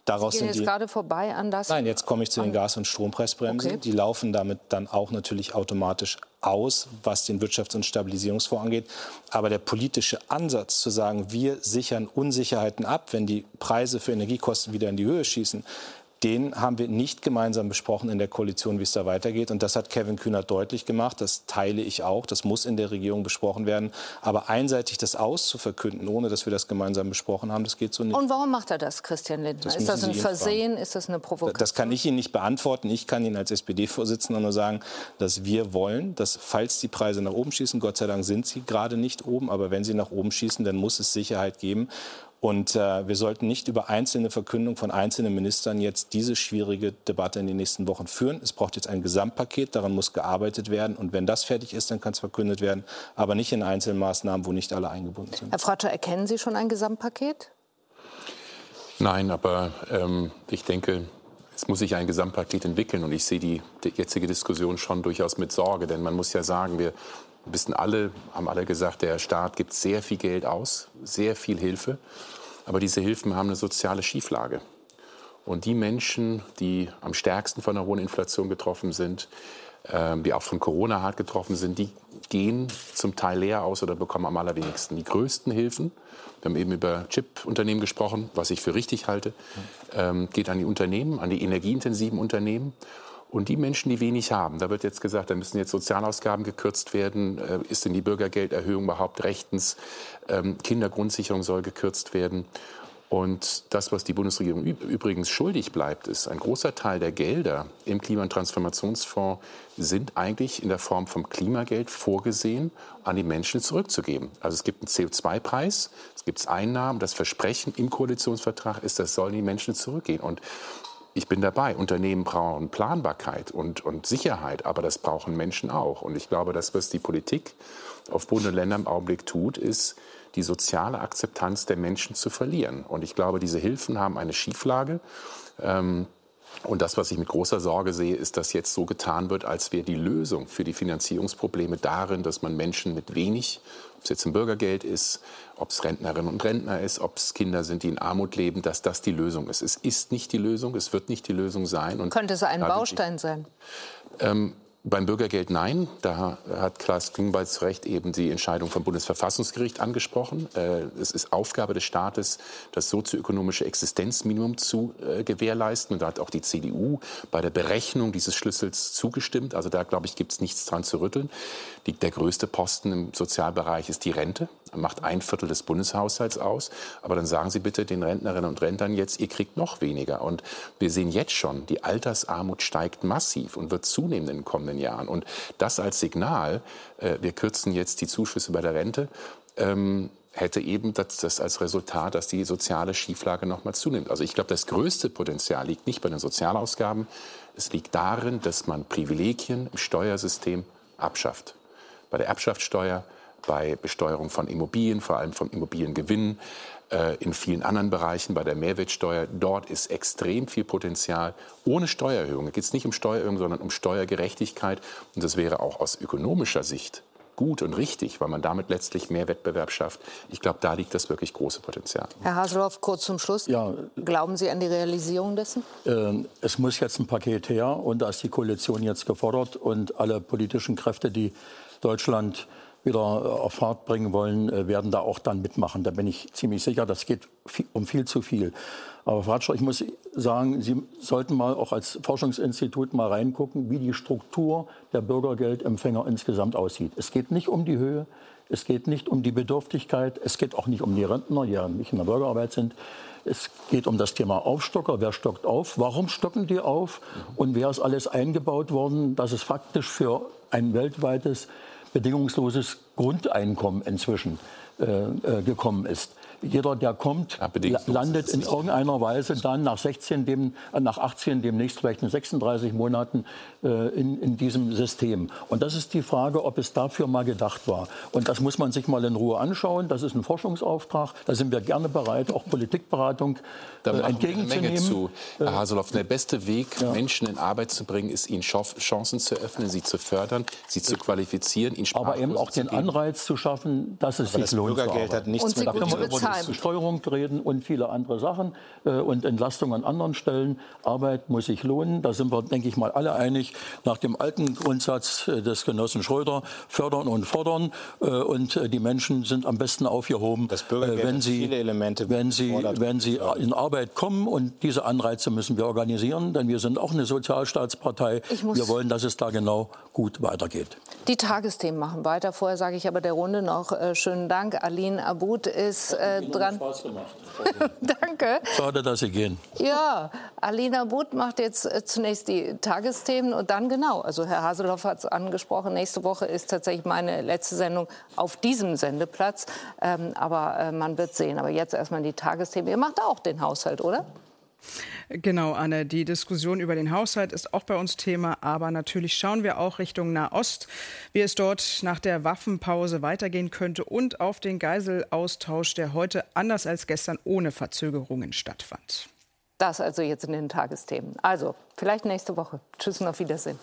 Daraus Sie gehen jetzt gerade vorbei an das? Nein, jetzt komme ich zu den Gas- und Strompreisbremsen. Okay. Die laufen damit dann auch natürlich automatisch aus, was den Wirtschafts- und Stabilisierungsfonds angeht. Aber der politische Ansatz zu sagen, wir sichern Unsicherheiten ab, wenn die Preise für Energiekosten wieder in die Höhe schießen, den haben wir nicht gemeinsam besprochen in der Koalition, wie es da weitergeht. Und das hat Kevin Kühner deutlich gemacht. Das teile ich auch. Das muss in der Regierung besprochen werden. Aber einseitig das auszuverkünden, ohne dass wir das gemeinsam besprochen haben, das geht so nicht. Und warum macht er das, Christian Lindner? Das ist das ein Versehen? Ist das eine Provokation? Das kann ich Ihnen nicht beantworten. Ich kann Ihnen als SPD-Vorsitzender nur sagen, dass wir wollen, dass falls die Preise nach oben schießen, Gott sei Dank sind sie gerade nicht oben, aber wenn sie nach oben schießen, dann muss es Sicherheit geben. Und äh, wir sollten nicht über einzelne Verkündungen von einzelnen Ministern jetzt diese schwierige Debatte in den nächsten Wochen führen. Es braucht jetzt ein Gesamtpaket, daran muss gearbeitet werden. Und wenn das fertig ist, dann kann es verkündet werden, aber nicht in einzelnen Maßnahmen, wo nicht alle eingebunden sind. Herr Fratscher, erkennen Sie schon ein Gesamtpaket? Nein, aber ähm, ich denke, es muss sich ein Gesamtpaket entwickeln. Und ich sehe die, die jetzige Diskussion schon durchaus mit Sorge. Denn man muss ja sagen, wir wissen alle, haben alle gesagt, der Staat gibt sehr viel Geld aus, sehr viel Hilfe. Aber diese Hilfen haben eine soziale Schieflage. Und die Menschen, die am stärksten von einer hohen Inflation getroffen sind, ähm, die auch von Corona hart getroffen sind, die gehen zum Teil leer aus oder bekommen am allerwenigsten. Die größten Hilfen, wir haben eben über Chip-Unternehmen gesprochen, was ich für richtig halte, ähm, geht an die Unternehmen, an die energieintensiven Unternehmen. Und die Menschen, die wenig haben, da wird jetzt gesagt, da müssen jetzt Sozialausgaben gekürzt werden. Äh, ist denn die Bürgergelderhöhung überhaupt rechtens? Ähm, Kindergrundsicherung soll gekürzt werden. Und das, was die Bundesregierung übrigens schuldig bleibt, ist, ein großer Teil der Gelder im Klima- und Transformationsfonds sind eigentlich in der Form vom Klimageld vorgesehen, an die Menschen zurückzugeben. Also es gibt einen CO2-Preis, es gibt Einnahmen. Das Versprechen im Koalitionsvertrag ist, das sollen die Menschen zurückgehen. Und ich bin dabei. Unternehmen brauchen Planbarkeit und, und Sicherheit, aber das brauchen Menschen auch. Und ich glaube, das, was die Politik auf Bund und Länder im Augenblick tut, ist, die soziale Akzeptanz der Menschen zu verlieren. Und ich glaube, diese Hilfen haben eine Schieflage. Ähm, und das, was ich mit großer Sorge sehe, ist, dass jetzt so getan wird, als wäre die Lösung für die Finanzierungsprobleme darin, dass man Menschen mit wenig, ob es jetzt ein Bürgergeld ist, ob es Rentnerinnen und Rentner ist, ob es Kinder sind, die in Armut leben, dass das die Lösung ist. Es ist nicht die Lösung, es wird nicht die Lösung sein. Und Könnte es ein Baustein sein? Ähm, beim Bürgergeld nein. Da hat Klaas Klingbeil zu Recht eben die Entscheidung vom Bundesverfassungsgericht angesprochen. Äh, es ist Aufgabe des Staates, das sozioökonomische Existenzminimum zu äh, gewährleisten. Und da hat auch die CDU bei der Berechnung dieses Schlüssels zugestimmt. Also da, glaube ich, gibt es nichts dran zu rütteln. Der größte Posten im Sozialbereich ist die Rente. Macht ein Viertel des Bundeshaushalts aus. Aber dann sagen Sie bitte den Rentnerinnen und Rentnern jetzt, ihr kriegt noch weniger. Und wir sehen jetzt schon, die Altersarmut steigt massiv und wird zunehmen in den kommenden Jahren. Und das als Signal, äh, wir kürzen jetzt die Zuschüsse bei der Rente, ähm, hätte eben das, das, als Resultat, dass die soziale Schieflage noch mal zunimmt. Also ich glaube, das größte Potenzial liegt nicht bei den Sozialausgaben. Es liegt darin, dass man Privilegien im Steuersystem abschafft. Bei der Erbschaftssteuer, bei Besteuerung von Immobilien, vor allem von Immobiliengewinnen, äh, in vielen anderen Bereichen, bei der Mehrwertsteuer. Dort ist extrem viel Potenzial ohne Steuererhöhung. Da geht es nicht um Steuererhöhung, sondern um Steuergerechtigkeit. Und das wäre auch aus ökonomischer Sicht gut und richtig, weil man damit letztlich mehr Wettbewerb schafft. Ich glaube, da liegt das wirklich große Potenzial. Herr Haseloff, kurz zum Schluss. Ja, Glauben Sie an die Realisierung dessen? Äh, es muss jetzt ein Paket her und da ist die Koalition jetzt gefordert und alle politischen Kräfte, die Deutschland wieder auf Fahrt bringen wollen, äh, werden da auch dann mitmachen. Da bin ich ziemlich sicher. Das geht um viel zu viel. Aber Frau Ratschau, ich muss sagen, Sie sollten mal auch als Forschungsinstitut mal reingucken, wie die Struktur der Bürgergeldempfänger insgesamt aussieht. Es geht nicht um die Höhe, es geht nicht um die Bedürftigkeit, es geht auch nicht um die Rentner, die ja nicht in der Bürgerarbeit sind. Es geht um das Thema Aufstocker. Wer stockt auf? Warum stocken die auf? Und wer ist alles eingebaut worden, dass es faktisch für ein weltweites bedingungsloses Grundeinkommen inzwischen äh, äh, gekommen ist. Jeder, der kommt, landet in irgendeiner Weise dann nach 16, dem, äh, nach 18, demnächst vielleicht in 36 Monaten in, in diesem System. Und das ist die Frage, ob es dafür mal gedacht war. Und das muss man sich mal in Ruhe anschauen. Das ist ein Forschungsauftrag. Da sind wir gerne bereit, auch Politikberatung da äh, entgegenzunehmen. Menge zu. Herr Haseloff, der beste Weg, ja. Menschen in Arbeit zu bringen, ist ihnen Chancen zu öffnen, sie zu fördern, sie zu qualifizieren, ihnen Aber eben auch den Anreiz zu schaffen, dass es Aber sich das lohnt. Bürgergeld hat nichts und mit die Steuerung reden und viele andere Sachen äh, und Entlastung an anderen Stellen. Arbeit muss sich lohnen. Da sind wir, denke ich mal, alle einig nach dem alten Grundsatz äh, des Genossen Schröder, fördern und fordern. Äh, und äh, die Menschen sind am besten aufgehoben, wenn sie, wenn sie, wenn sie in Arbeit kommen. Und diese Anreize müssen wir organisieren, denn wir sind auch eine Sozialstaatspartei. Wir wollen, dass es da genau gut weitergeht. Die Tagesthemen machen weiter. Vorher sage ich aber der Runde noch äh, schönen Dank. Aline Abud ist äh, dran. Spaß gemacht. Danke. Schade, dass Sie gehen. Ja, Aline Abud macht jetzt äh, zunächst die Tagesthemen und dann genau. Also Herr Haseloff hat es angesprochen. Nächste Woche ist tatsächlich meine letzte Sendung auf diesem Sendeplatz. Ähm, aber äh, man wird sehen. Aber jetzt erstmal die Tagesthemen. Ihr macht auch den Haushalt, oder? Genau, Anne. Die Diskussion über den Haushalt ist auch bei uns Thema. Aber natürlich schauen wir auch Richtung Nahost, wie es dort nach der Waffenpause weitergehen könnte und auf den Geiselaustausch, der heute anders als gestern ohne Verzögerungen stattfand. Das also jetzt in den Tagesthemen. Also, vielleicht nächste Woche. Tschüss und auf Wiedersehen.